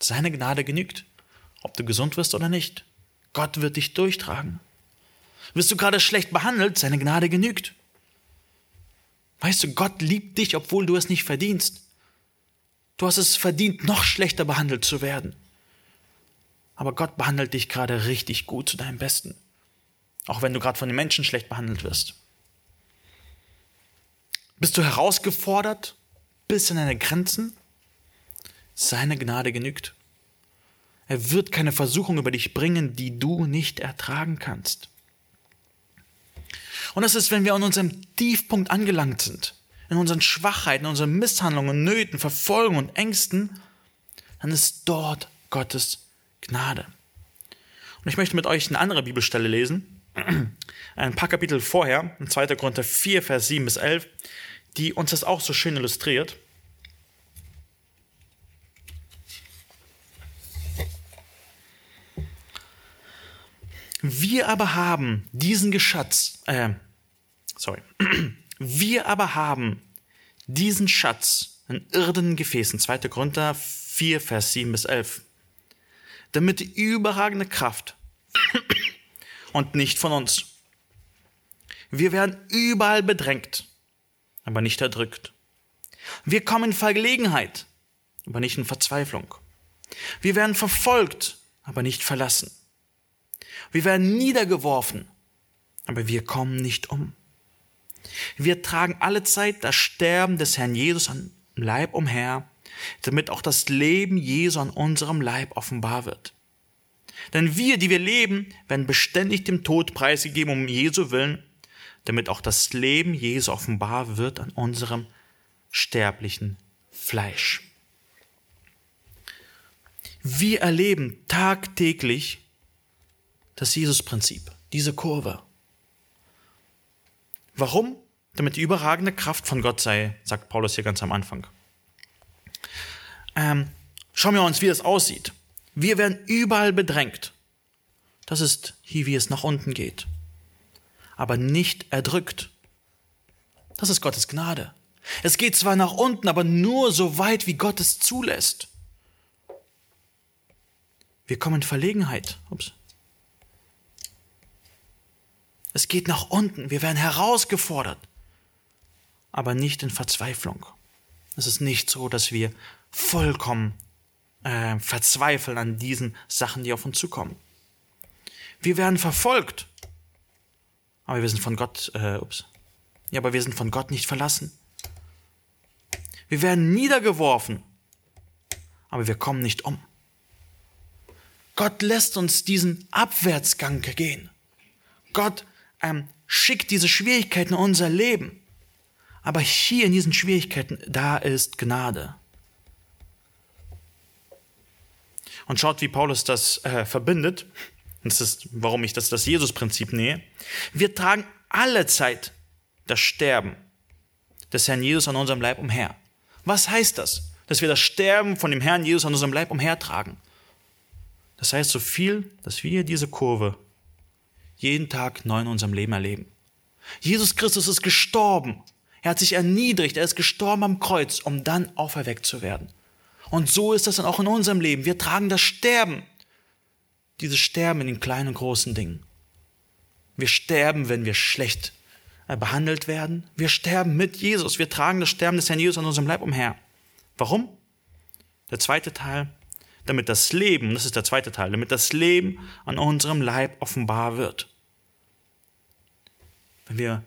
Seine Gnade genügt, ob du gesund wirst oder nicht. Gott wird dich durchtragen. Wirst du gerade schlecht behandelt? Seine Gnade genügt. Weißt du, Gott liebt dich, obwohl du es nicht verdienst. Du hast es verdient, noch schlechter behandelt zu werden. Aber Gott behandelt dich gerade richtig gut zu deinem Besten. Auch wenn du gerade von den Menschen schlecht behandelt wirst. Bist du herausgefordert bis an deine Grenzen? Seine Gnade genügt. Er wird keine Versuchung über dich bringen, die du nicht ertragen kannst. Und das ist, wenn wir an unserem Tiefpunkt angelangt sind, in unseren Schwachheiten, in unseren Misshandlungen, Nöten, Verfolgungen und Ängsten, dann ist dort Gottes Gnade. Und ich möchte mit euch eine andere Bibelstelle lesen, ein paar Kapitel vorher, in 2. Korinther 4, Vers 7 bis 11, die uns das auch so schön illustriert. Wir aber haben diesen Geschatz, äh, sorry, wir aber haben diesen Schatz in irdenen Gefäßen, 2. Korinther 4, Vers 7 bis 11, damit die überragende Kraft und nicht von uns. Wir werden überall bedrängt, aber nicht erdrückt. Wir kommen in Verlegenheit, aber nicht in Verzweiflung. Wir werden verfolgt, aber nicht verlassen. Wir werden niedergeworfen, aber wir kommen nicht um. Wir tragen alle Zeit das Sterben des Herrn Jesus am Leib umher, damit auch das Leben Jesu an unserem Leib offenbar wird. Denn wir, die wir leben, werden beständig dem Tod preisgegeben um Jesu willen, damit auch das Leben Jesu offenbar wird an unserem sterblichen Fleisch. Wir erleben tagtäglich das Jesus-Prinzip, diese Kurve. Warum? Damit die überragende Kraft von Gott sei, sagt Paulus hier ganz am Anfang. Ähm, schauen wir uns, wie das aussieht. Wir werden überall bedrängt. Das ist hier, wie es nach unten geht. Aber nicht erdrückt. Das ist Gottes Gnade. Es geht zwar nach unten, aber nur so weit, wie Gott es zulässt. Wir kommen in Verlegenheit. Ups. Es geht nach unten. Wir werden herausgefordert. Aber nicht in Verzweiflung. Es ist nicht so, dass wir vollkommen äh, verzweifeln an diesen Sachen, die auf uns zukommen. Wir werden verfolgt. Aber wir sind von Gott, äh, ups. Ja, aber wir sind von Gott nicht verlassen. Wir werden niedergeworfen. Aber wir kommen nicht um. Gott lässt uns diesen Abwärtsgang gehen. Gott ähm, schickt diese Schwierigkeiten in unser Leben. Aber hier in diesen Schwierigkeiten, da ist Gnade. Und schaut, wie Paulus das äh, verbindet. Das ist, warum ich das, das Jesus-Prinzip nähe. Wir tragen alle Zeit das Sterben des Herrn Jesus an unserem Leib umher. Was heißt das? Dass wir das Sterben von dem Herrn Jesus an unserem Leib umhertragen. Das heißt so viel, dass wir diese Kurve jeden Tag neu in unserem Leben erleben. Jesus Christus ist gestorben. Er hat sich erniedrigt. Er ist gestorben am Kreuz, um dann auferweckt zu werden. Und so ist das dann auch in unserem Leben. Wir tragen das Sterben. Dieses Sterben in den kleinen und großen Dingen. Wir sterben, wenn wir schlecht äh, behandelt werden. Wir sterben mit Jesus. Wir tragen das Sterben des Herrn Jesus an unserem Leib umher. Warum? Der zweite Teil, damit das Leben, das ist der zweite Teil, damit das Leben an unserem Leib offenbar wird. Wenn wir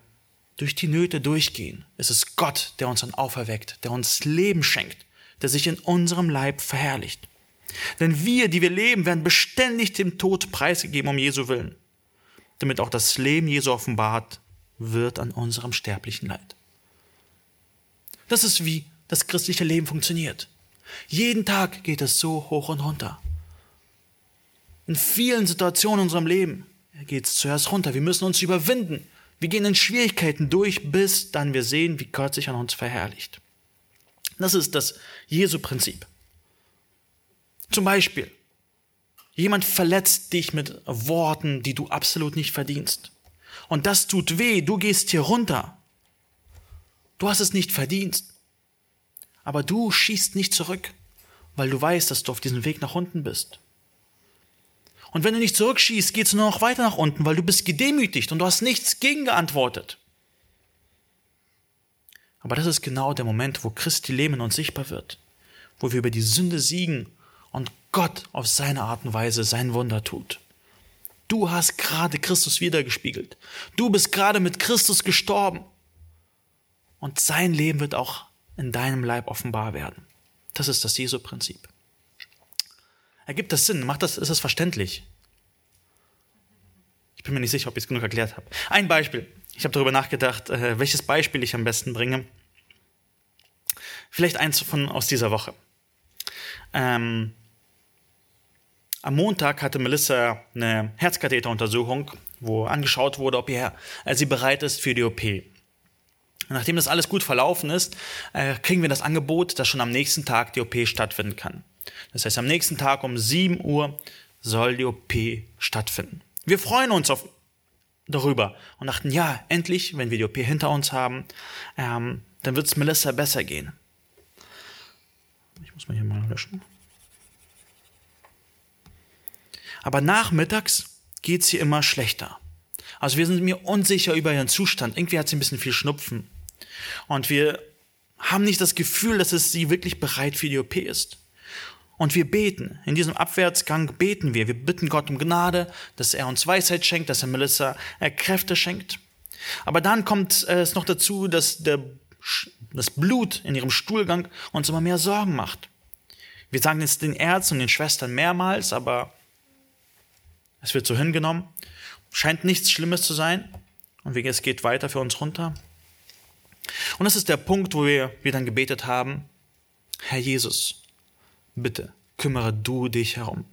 durch die Nöte durchgehen, ist es Gott, der uns dann auferweckt, der uns Leben schenkt, der sich in unserem Leib verherrlicht. Denn wir, die wir leben, werden beständig dem Tod preisgegeben um Jesu willen, damit auch das Leben Jesu offenbart wird an unserem sterblichen Leid. Das ist wie das christliche Leben funktioniert. Jeden Tag geht es so hoch und runter. In vielen Situationen in unserem Leben geht es zuerst runter. Wir müssen uns überwinden. Wir gehen in Schwierigkeiten durch, bis dann wir sehen, wie Gott sich an uns verherrlicht. Das ist das Jesu-Prinzip. Zum Beispiel, jemand verletzt dich mit Worten, die du absolut nicht verdienst. Und das tut weh, du gehst hier runter. Du hast es nicht verdient. Aber du schießt nicht zurück, weil du weißt, dass du auf diesem Weg nach unten bist. Und wenn du nicht zurückschießt, geht es nur noch weiter nach unten, weil du bist gedemütigt und du hast nichts gegengeantwortet. Aber das ist genau der Moment, wo Christi Leben in uns sichtbar wird, wo wir über die Sünde siegen und Gott auf seine Art und Weise sein Wunder tut. Du hast gerade Christus wiedergespiegelt. Du bist gerade mit Christus gestorben. Und sein Leben wird auch in deinem Leib offenbar werden. Das ist das Jesu-Prinzip. Ergibt das Sinn? Macht das, ist das verständlich? Ich bin mir nicht sicher, ob ich es genug erklärt habe. Ein Beispiel. Ich habe darüber nachgedacht, äh, welches Beispiel ich am besten bringe. Vielleicht eins von aus dieser Woche. Ähm, am Montag hatte Melissa eine Herzkatheteruntersuchung, wo angeschaut wurde, ob ihr, äh, sie bereit ist für die OP. Nachdem das alles gut verlaufen ist, äh, kriegen wir das Angebot, dass schon am nächsten Tag die OP stattfinden kann. Das heißt, am nächsten Tag um 7 Uhr soll die OP stattfinden. Wir freuen uns auf, darüber und dachten, ja, endlich, wenn wir die OP hinter uns haben, ähm, dann wird es Melissa besser gehen. Ich muss mal hier mal löschen. Aber nachmittags geht es ihr immer schlechter. Also wir sind mir unsicher über ihren Zustand. Irgendwie hat sie ein bisschen viel Schnupfen. Und wir haben nicht das Gefühl, dass es sie wirklich bereit für die OP ist. Und wir beten. In diesem Abwärtsgang beten wir. Wir bitten Gott um Gnade, dass er uns Weisheit schenkt, dass er Melissa äh, Kräfte schenkt. Aber dann kommt äh, es noch dazu, dass der, das Blut in ihrem Stuhlgang uns immer mehr Sorgen macht. Wir sagen es den Ärzten und den Schwestern mehrmals, aber es wird so hingenommen. Scheint nichts Schlimmes zu sein. Und es geht weiter für uns runter. Und das ist der Punkt, wo wir, wir dann gebetet haben, Herr Jesus, bitte kümmere du dich herum.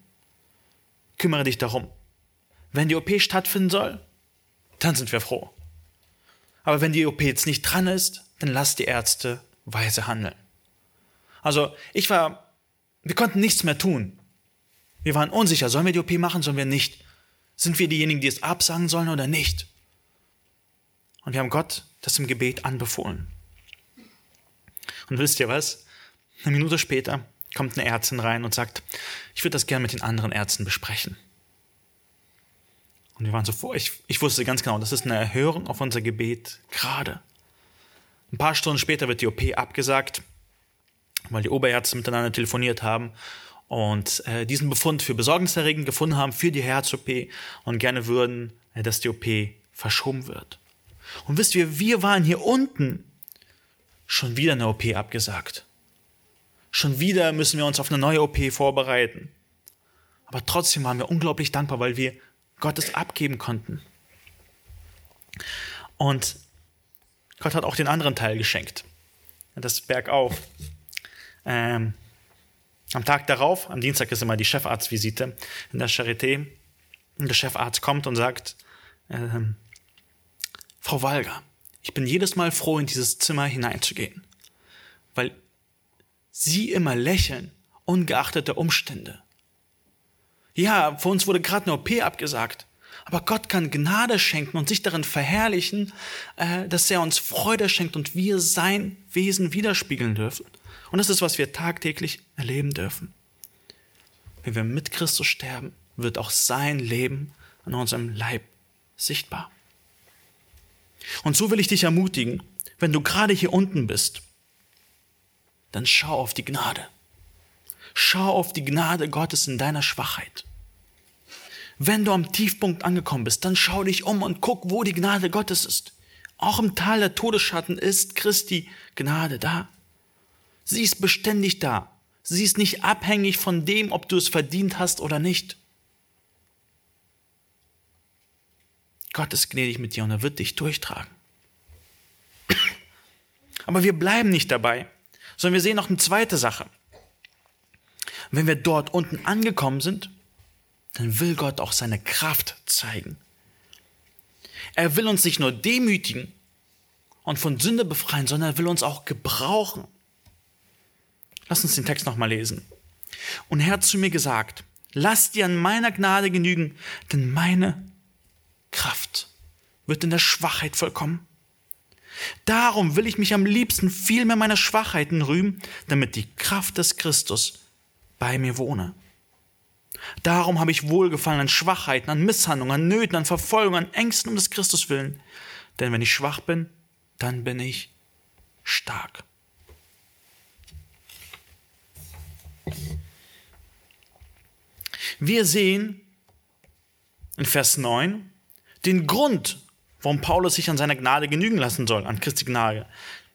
Kümmere dich darum. Wenn die OP stattfinden soll, dann sind wir froh. Aber wenn die OP jetzt nicht dran ist, dann lass die Ärzte weise handeln. Also ich war, wir konnten nichts mehr tun. Wir waren unsicher, sollen wir die OP machen, sollen wir nicht? Sind wir diejenigen, die es absagen sollen oder nicht? Und wir haben Gott das im Gebet anbefohlen. Und wisst ihr was? Eine Minute später kommt eine Ärztin rein und sagt, ich würde das gerne mit den anderen Ärzten besprechen. Und wir waren so vor, ich, ich wusste ganz genau, das ist eine Erhörung auf unser Gebet gerade. Ein paar Stunden später wird die OP abgesagt, weil die Oberärzte miteinander telefoniert haben und äh, diesen Befund für besorgniserregend gefunden haben für die Herz-OP und gerne würden, äh, dass die OP verschoben wird. Und wisst ihr, wir waren hier unten schon wieder eine OP abgesagt. Schon wieder müssen wir uns auf eine neue OP vorbereiten. Aber trotzdem waren wir unglaublich dankbar, weil wir Gottes abgeben konnten. Und Gott hat auch den anderen Teil geschenkt. Das Bergauf. Ähm, am Tag darauf, am Dienstag ist immer die Chefarztvisite in der Charité. Und der Chefarzt kommt und sagt, ähm, Frau Walger, ich bin jedes Mal froh, in dieses Zimmer hineinzugehen, weil Sie immer lächeln, ungeachtet der Umstände. Ja, für uns wurde gerade eine OP abgesagt, aber Gott kann Gnade schenken und sich darin verherrlichen, äh, dass er uns Freude schenkt und wir sein Wesen widerspiegeln dürfen. Und das ist, was wir tagtäglich erleben dürfen. Wenn wir mit Christus sterben, wird auch sein Leben an unserem Leib sichtbar. Und so will ich dich ermutigen, wenn du gerade hier unten bist, dann schau auf die Gnade. Schau auf die Gnade Gottes in deiner Schwachheit. Wenn du am Tiefpunkt angekommen bist, dann schau dich um und guck, wo die Gnade Gottes ist. Auch im Tal der Todesschatten ist Christi Gnade da. Sie ist beständig da. Sie ist nicht abhängig von dem, ob du es verdient hast oder nicht. Gott ist gnädig mit dir und er wird dich durchtragen. Aber wir bleiben nicht dabei, sondern wir sehen noch eine zweite Sache. Wenn wir dort unten angekommen sind, dann will Gott auch seine Kraft zeigen. Er will uns nicht nur demütigen und von Sünde befreien, sondern er will uns auch gebrauchen. Lass uns den Text nochmal lesen. Und er hat zu mir gesagt, lass dir an meiner Gnade genügen, denn meine Kraft wird in der Schwachheit vollkommen. Darum will ich mich am liebsten viel mehr meiner Schwachheiten rühmen, damit die Kraft des Christus bei mir wohne. Darum habe ich Wohlgefallen an Schwachheiten, an Misshandlungen, an Nöten, an Verfolgung, an Ängsten um des Christus willen. Denn wenn ich schwach bin, dann bin ich stark. Wir sehen in Vers 9 den Grund, warum Paulus sich an seiner Gnade genügen lassen soll, an Christi Gnade.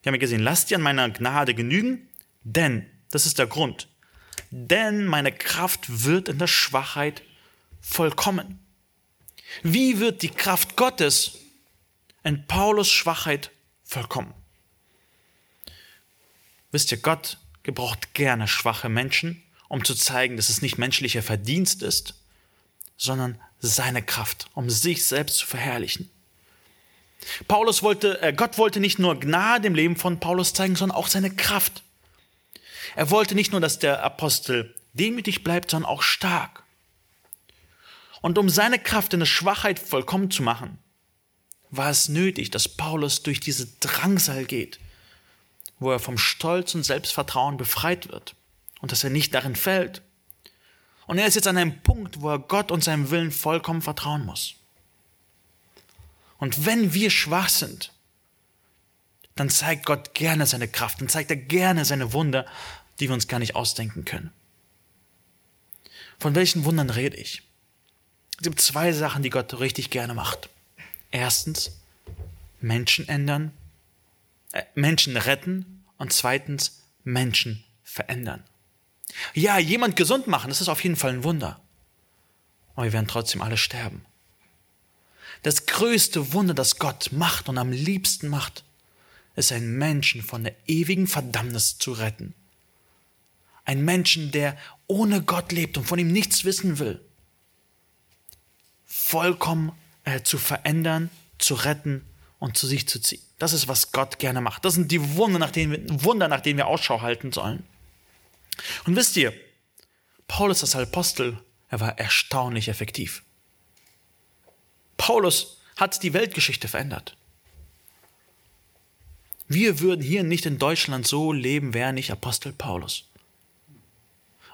Wir haben ja gesehen, lasst dir an meiner Gnade genügen, denn, das ist der Grund, denn meine Kraft wird in der Schwachheit vollkommen. Wie wird die Kraft Gottes in Paulus Schwachheit vollkommen? Wisst ihr, Gott gebraucht gerne schwache Menschen, um zu zeigen, dass es nicht menschlicher Verdienst ist, sondern seine Kraft, um sich selbst zu verherrlichen. Paulus wollte, äh, Gott wollte nicht nur Gnade im Leben von Paulus zeigen, sondern auch seine Kraft. Er wollte nicht nur, dass der Apostel demütig bleibt, sondern auch stark. Und um seine Kraft in der Schwachheit vollkommen zu machen, war es nötig, dass Paulus durch diese Drangsal geht, wo er vom Stolz und Selbstvertrauen befreit wird und dass er nicht darin fällt. Und er ist jetzt an einem Punkt, wo er Gott und seinem Willen vollkommen vertrauen muss. Und wenn wir schwach sind, dann zeigt Gott gerne seine Kraft, dann zeigt er gerne seine Wunder, die wir uns gar nicht ausdenken können. Von welchen Wundern rede ich? Es gibt zwei Sachen, die Gott richtig gerne macht. Erstens, Menschen ändern, äh, Menschen retten und zweitens, Menschen verändern. Ja, jemand gesund machen, das ist auf jeden Fall ein Wunder. Aber wir werden trotzdem alle sterben. Das größte Wunder, das Gott macht und am liebsten macht, ist einen Menschen von der ewigen Verdammnis zu retten. Ein Menschen, der ohne Gott lebt und von ihm nichts wissen will. Vollkommen äh, zu verändern, zu retten und zu sich zu ziehen. Das ist, was Gott gerne macht. Das sind die Wunder, nach denen wir, Wunder, nach denen wir Ausschau halten sollen. Und wisst ihr, Paulus als Apostel, er war erstaunlich effektiv. Paulus hat die Weltgeschichte verändert. Wir würden hier nicht in Deutschland so leben, wäre nicht Apostel Paulus.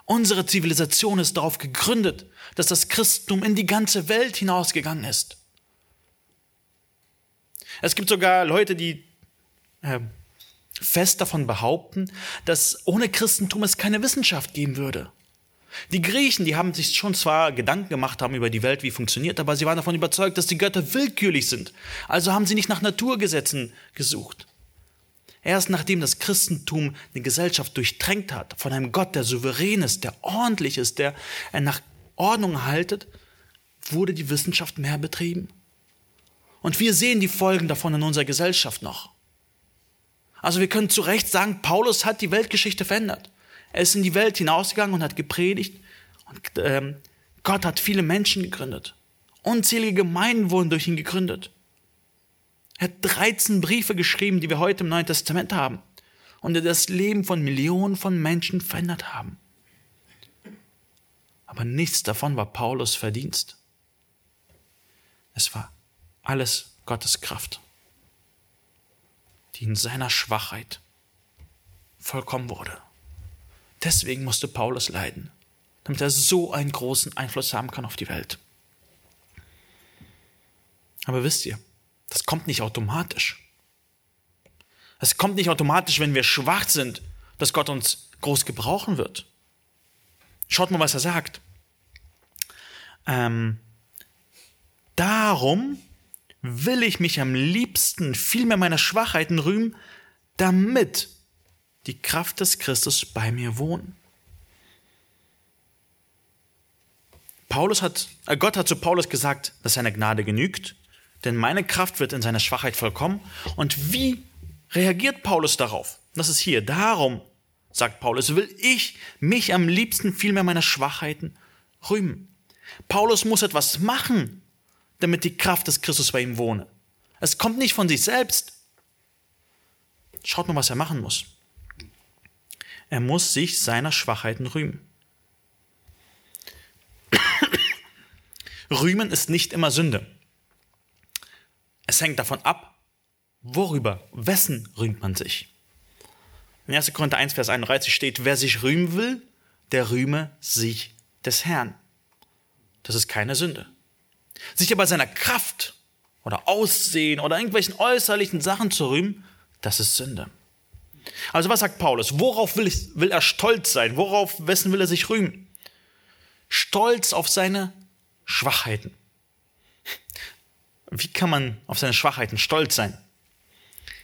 Unsere Zivilisation ist darauf gegründet, dass das Christentum in die ganze Welt hinausgegangen ist. Es gibt sogar Leute, die äh, fest davon behaupten, dass ohne Christentum es keine Wissenschaft geben würde. Die Griechen, die haben sich schon zwar Gedanken gemacht haben über die Welt, wie funktioniert, aber sie waren davon überzeugt, dass die Götter willkürlich sind. Also haben sie nicht nach Naturgesetzen gesucht. Erst nachdem das Christentum die Gesellschaft durchtränkt hat, von einem Gott, der souverän ist, der ordentlich ist, der nach Ordnung haltet, wurde die Wissenschaft mehr betrieben. Und wir sehen die Folgen davon in unserer Gesellschaft noch. Also wir können zu Recht sagen, Paulus hat die Weltgeschichte verändert. Er ist in die Welt hinausgegangen und hat gepredigt. Und ähm, Gott hat viele Menschen gegründet. Unzählige Gemeinden wurden durch ihn gegründet. Er hat 13 Briefe geschrieben, die wir heute im Neuen Testament haben. Und die das Leben von Millionen von Menschen verändert haben. Aber nichts davon war Paulus Verdienst. Es war alles Gottes Kraft die in seiner Schwachheit vollkommen wurde. Deswegen musste Paulus leiden, damit er so einen großen Einfluss haben kann auf die Welt. Aber wisst ihr, das kommt nicht automatisch. Es kommt nicht automatisch, wenn wir schwach sind, dass Gott uns groß gebrauchen wird. Schaut mal, was er sagt. Ähm, darum will ich mich am liebsten vielmehr meiner Schwachheiten rühmen, damit die Kraft des Christus bei mir wohnt. Paulus hat, äh Gott hat zu Paulus gesagt, dass seine Gnade genügt, denn meine Kraft wird in seiner Schwachheit vollkommen. Und wie reagiert Paulus darauf? Das ist hier. Darum, sagt Paulus, will ich mich am liebsten vielmehr meiner Schwachheiten rühmen. Paulus muss etwas machen, damit die Kraft des Christus bei ihm wohne. Es kommt nicht von sich selbst. Schaut mal, was er machen muss. Er muss sich seiner Schwachheiten rühmen. Rühmen ist nicht immer Sünde. Es hängt davon ab, worüber, wessen rühmt man sich. In 1. Korinther 1, Vers 31 steht, wer sich rühmen will, der rühme sich des Herrn. Das ist keine Sünde. Sich aber seiner Kraft oder Aussehen oder irgendwelchen äußerlichen Sachen zu rühmen, das ist Sünde. Also was sagt Paulus? Worauf will, ich, will er stolz sein? Worauf, wessen will er sich rühmen? Stolz auf seine Schwachheiten. Wie kann man auf seine Schwachheiten stolz sein?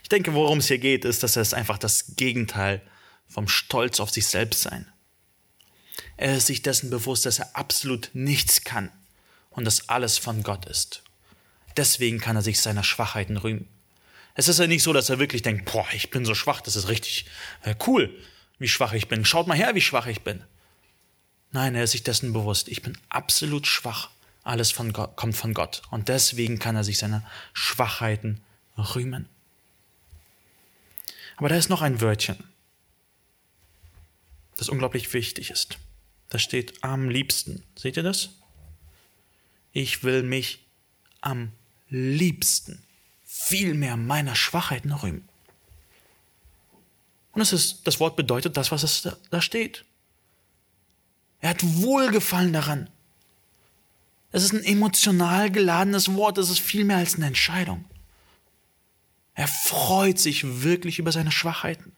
Ich denke, worum es hier geht, ist, dass es einfach das Gegenteil vom Stolz auf sich selbst sein. Er ist sich dessen bewusst, dass er absolut nichts kann und dass alles von Gott ist. Deswegen kann er sich seiner Schwachheiten rühmen. Es ist ja nicht so, dass er wirklich denkt, boah, ich bin so schwach, das ist richtig äh, cool, wie schwach ich bin. Schaut mal her, wie schwach ich bin. Nein, er ist sich dessen bewusst, ich bin absolut schwach. Alles von Gott, kommt von Gott. Und deswegen kann er sich seiner Schwachheiten rühmen. Aber da ist noch ein Wörtchen, das unglaublich wichtig ist. Da steht am liebsten. Seht ihr das? Ich will mich am liebsten viel mehr meiner Schwachheiten rühmen. Und das, ist, das Wort bedeutet das, was es da steht. Er hat Wohlgefallen daran. Es ist ein emotional geladenes Wort, es ist viel mehr als eine Entscheidung. Er freut sich wirklich über seine Schwachheiten.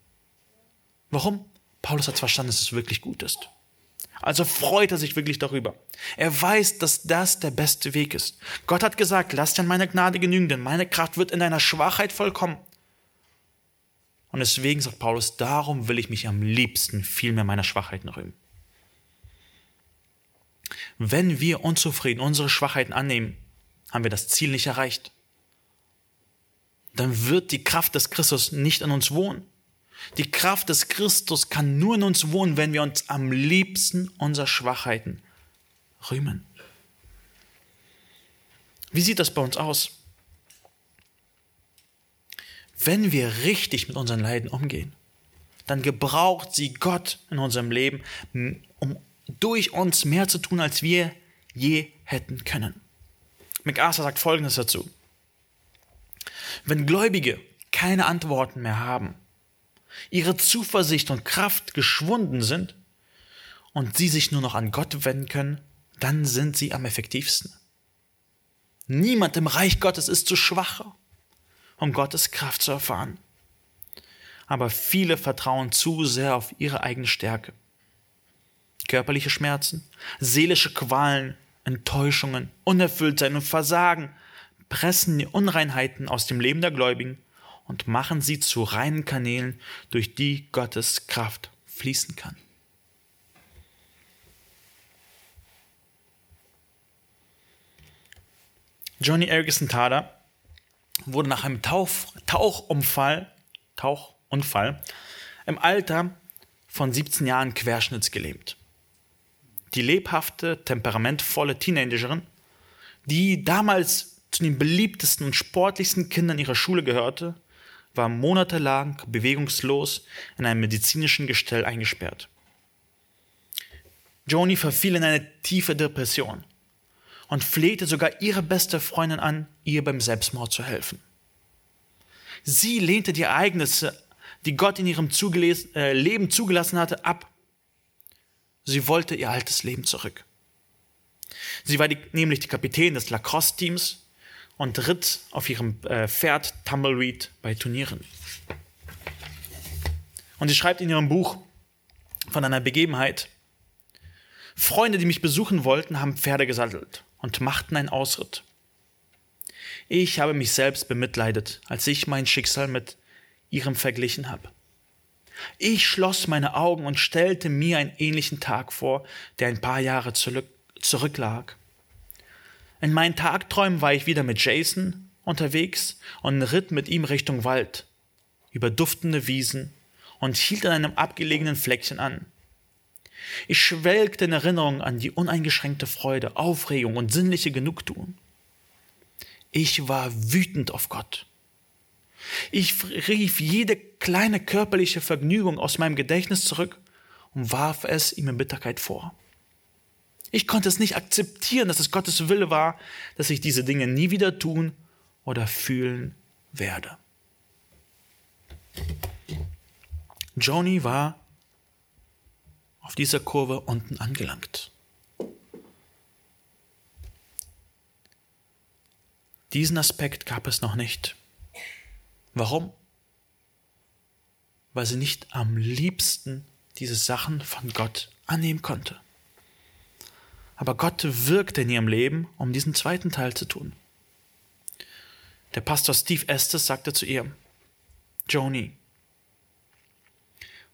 Warum? Paulus hat verstanden, dass es wirklich gut ist. Also freut er sich wirklich darüber. Er weiß, dass das der beste Weg ist. Gott hat gesagt, lass dir an meine Gnade genügen, denn meine Kraft wird in deiner Schwachheit vollkommen. Und deswegen sagt Paulus, darum will ich mich am liebsten viel mehr meiner Schwachheiten rühmen. Wenn wir unzufrieden unsere Schwachheiten annehmen, haben wir das Ziel nicht erreicht. Dann wird die Kraft des Christus nicht in uns wohnen. Die Kraft des Christus kann nur in uns wohnen, wenn wir uns am liebsten unserer Schwachheiten rühmen. Wie sieht das bei uns aus? Wenn wir richtig mit unseren Leiden umgehen, dann gebraucht sie Gott in unserem Leben, um durch uns mehr zu tun, als wir je hätten können. MacArthur sagt Folgendes dazu. Wenn Gläubige keine Antworten mehr haben, ihre Zuversicht und Kraft geschwunden sind und sie sich nur noch an Gott wenden können, dann sind sie am effektivsten. Niemand im Reich Gottes ist zu schwach, um Gottes Kraft zu erfahren. Aber viele vertrauen zu sehr auf ihre eigene Stärke. Körperliche Schmerzen, seelische Qualen, Enttäuschungen, Unerfülltsein und Versagen pressen die Unreinheiten aus dem Leben der Gläubigen und machen sie zu reinen Kanälen, durch die Gottes Kraft fließen kann. Johnny Erickson Tada wurde nach einem Tauch, Tauchunfall, Tauchunfall im Alter von 17 Jahren querschnittsgelähmt. Die lebhafte, temperamentvolle Teenagerin, die damals zu den beliebtesten und sportlichsten Kindern ihrer Schule gehörte, war monatelang bewegungslos in einem medizinischen Gestell eingesperrt. Joni verfiel in eine tiefe Depression und flehte sogar ihre beste Freundin an, ihr beim Selbstmord zu helfen. Sie lehnte die Ereignisse, die Gott in ihrem Zugeles äh, Leben zugelassen hatte, ab. Sie wollte ihr altes Leben zurück. Sie war die, nämlich die Kapitän des Lacrosse-Teams und ritt auf ihrem äh, Pferd Tumbleweed bei Turnieren. Und sie schreibt in ihrem Buch von einer Begebenheit, Freunde, die mich besuchen wollten, haben Pferde gesattelt und machten einen Ausritt. Ich habe mich selbst bemitleidet, als ich mein Schicksal mit ihrem verglichen habe. Ich schloss meine Augen und stellte mir einen ähnlichen Tag vor, der ein paar Jahre zurück, zurücklag. In meinen Tagträumen war ich wieder mit Jason unterwegs und ritt mit ihm Richtung Wald, über duftende Wiesen und hielt an einem abgelegenen Fleckchen an. Ich schwelgte in Erinnerung an die uneingeschränkte Freude, Aufregung und sinnliche Genugtuung. Ich war wütend auf Gott. Ich rief jede kleine körperliche Vergnügung aus meinem Gedächtnis zurück und warf es ihm in Bitterkeit vor. Ich konnte es nicht akzeptieren, dass es Gottes Wille war, dass ich diese Dinge nie wieder tun oder fühlen werde. Joni war auf dieser Kurve unten angelangt. Diesen Aspekt gab es noch nicht. Warum? Weil sie nicht am liebsten diese Sachen von Gott annehmen konnte. Aber Gott wirkte in ihrem Leben, um diesen zweiten Teil zu tun. Der Pastor Steve Estes sagte zu ihr, Joni,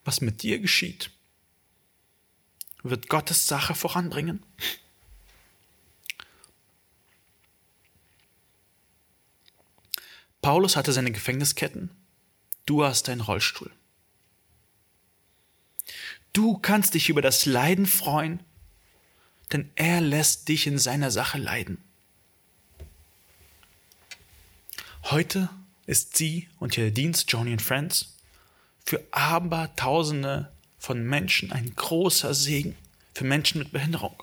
was mit dir geschieht, wird Gottes Sache voranbringen. Paulus hatte seine Gefängnisketten, du hast deinen Rollstuhl. Du kannst dich über das Leiden freuen, denn er lässt dich in seiner Sache leiden. Heute ist sie und ihr Dienst Joni and Friends für Abertausende von Menschen ein großer Segen, für Menschen mit Behinderung.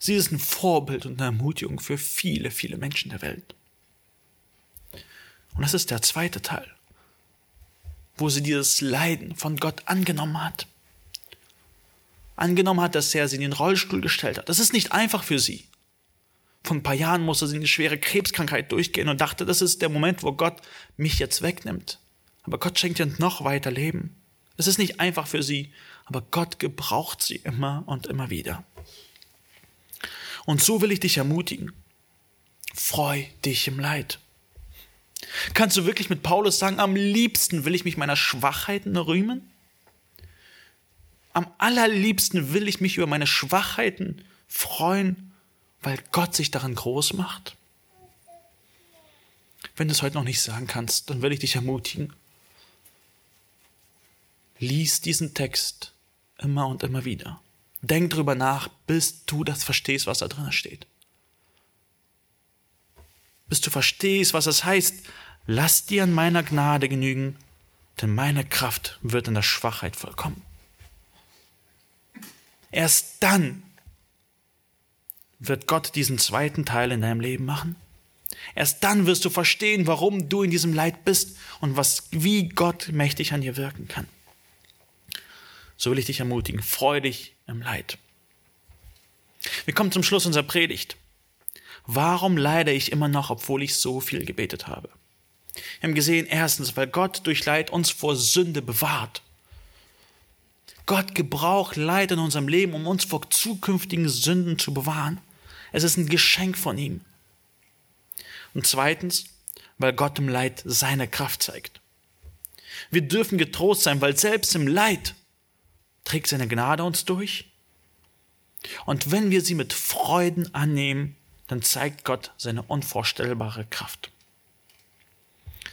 Sie ist ein Vorbild und eine Ermutigung für viele, viele Menschen der Welt. Und das ist der zweite Teil, wo sie dieses Leiden von Gott angenommen hat. Angenommen hat, dass er sie in den Rollstuhl gestellt hat. Das ist nicht einfach für sie. Vor ein paar Jahren musste sie eine schwere Krebskrankheit durchgehen und dachte, das ist der Moment, wo Gott mich jetzt wegnimmt. Aber Gott schenkt ihr noch weiter Leben. Es ist nicht einfach für sie, aber Gott gebraucht sie immer und immer wieder. Und so will ich dich ermutigen. Freu dich im Leid. Kannst du wirklich mit Paulus sagen, am liebsten will ich mich meiner Schwachheiten rühmen? Am allerliebsten will ich mich über meine Schwachheiten freuen, weil Gott sich daran groß macht? Wenn du es heute noch nicht sagen kannst, dann will ich dich ermutigen. Lies diesen Text immer und immer wieder. Denk drüber nach, bis du das verstehst, was da drin steht bis du verstehst, was es heißt, lass dir an meiner Gnade genügen, denn meine Kraft wird in der Schwachheit vollkommen. Erst dann wird Gott diesen zweiten Teil in deinem Leben machen. Erst dann wirst du verstehen, warum du in diesem Leid bist und was, wie Gott mächtig an dir wirken kann. So will ich dich ermutigen, freu dich im Leid. Wir kommen zum Schluss unserer Predigt. Warum leide ich immer noch, obwohl ich so viel gebetet habe? Wir haben gesehen, erstens, weil Gott durch Leid uns vor Sünde bewahrt. Gott gebraucht Leid in unserem Leben, um uns vor zukünftigen Sünden zu bewahren. Es ist ein Geschenk von ihm. Und zweitens, weil Gott im Leid seine Kraft zeigt. Wir dürfen getrost sein, weil selbst im Leid trägt seine Gnade uns durch. Und wenn wir sie mit Freuden annehmen, dann zeigt Gott seine unvorstellbare Kraft.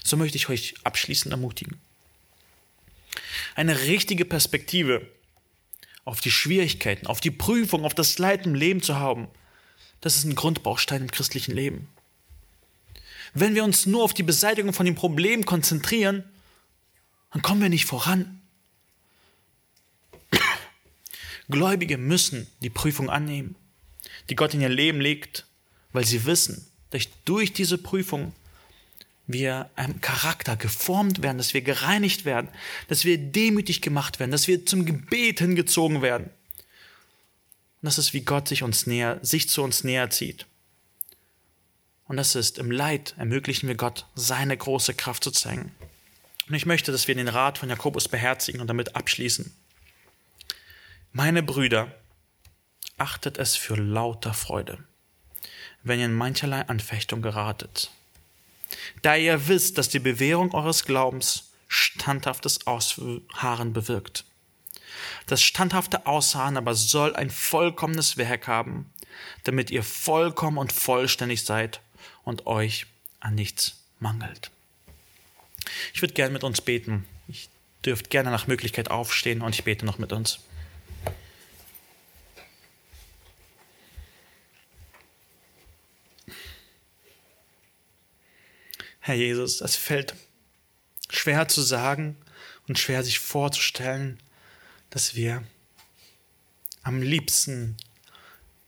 So möchte ich euch abschließend ermutigen. Eine richtige Perspektive auf die Schwierigkeiten, auf die Prüfung, auf das Leid im Leben zu haben, das ist ein Grundbaustein im christlichen Leben. Wenn wir uns nur auf die Beseitigung von dem Problem konzentrieren, dann kommen wir nicht voran. Gläubige müssen die Prüfung annehmen, die Gott in ihr Leben legt weil sie wissen, dass durch diese Prüfung wir einem Charakter geformt werden, dass wir gereinigt werden, dass wir demütig gemacht werden, dass wir zum Gebet hingezogen werden. Und das ist, wie Gott sich uns näher, sich zu uns näher zieht. Und das ist, im Leid ermöglichen wir Gott, seine große Kraft zu zeigen. Und ich möchte, dass wir den Rat von Jakobus beherzigen und damit abschließen. Meine Brüder, achtet es für lauter Freude, wenn ihr in mancherlei Anfechtung geratet. Da ihr wisst, dass die Bewährung eures Glaubens standhaftes Ausharren bewirkt. Das standhafte Ausharren aber soll ein vollkommenes Werk haben, damit ihr vollkommen und vollständig seid und euch an nichts mangelt. Ich würde gerne mit uns beten. Ich dürft gerne nach Möglichkeit aufstehen und ich bete noch mit uns. Herr Jesus, es fällt schwer zu sagen und schwer sich vorzustellen, dass wir am liebsten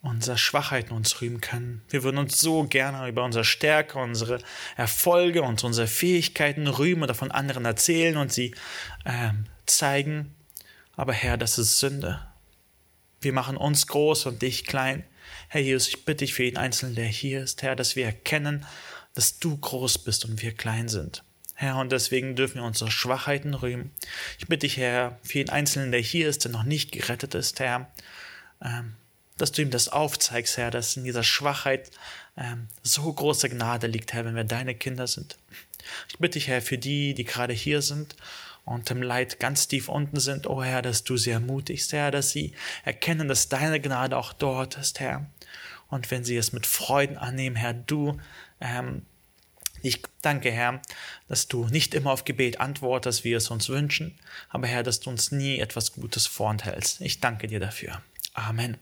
unserer Schwachheiten uns rühmen können. Wir würden uns so gerne über unsere Stärke, unsere Erfolge und unsere Fähigkeiten rühmen oder von anderen erzählen und sie äh, zeigen. Aber Herr, das ist Sünde. Wir machen uns groß und dich klein. Herr Jesus, ich bitte dich für jeden Einzelnen, der hier ist, Herr, dass wir erkennen, dass du groß bist und wir klein sind. Herr, und deswegen dürfen wir unsere Schwachheiten rühmen. Ich bitte dich, Herr, für jeden Einzelnen, der hier ist, der noch nicht gerettet ist, Herr, ähm, dass du ihm das aufzeigst, Herr, dass in dieser Schwachheit ähm, so große Gnade liegt, Herr, wenn wir deine Kinder sind. Ich bitte dich, Herr, für die, die gerade hier sind und im Leid ganz tief unten sind, oh Herr, dass du sie ermutigst, Herr, dass sie erkennen, dass deine Gnade auch dort ist, Herr. Und wenn sie es mit Freuden annehmen, Herr, du ähm, ich danke, Herr, dass du nicht immer auf Gebet antwortest, wie wir es uns wünschen, aber Herr, dass du uns nie etwas Gutes vorenthältst. Ich danke dir dafür. Amen.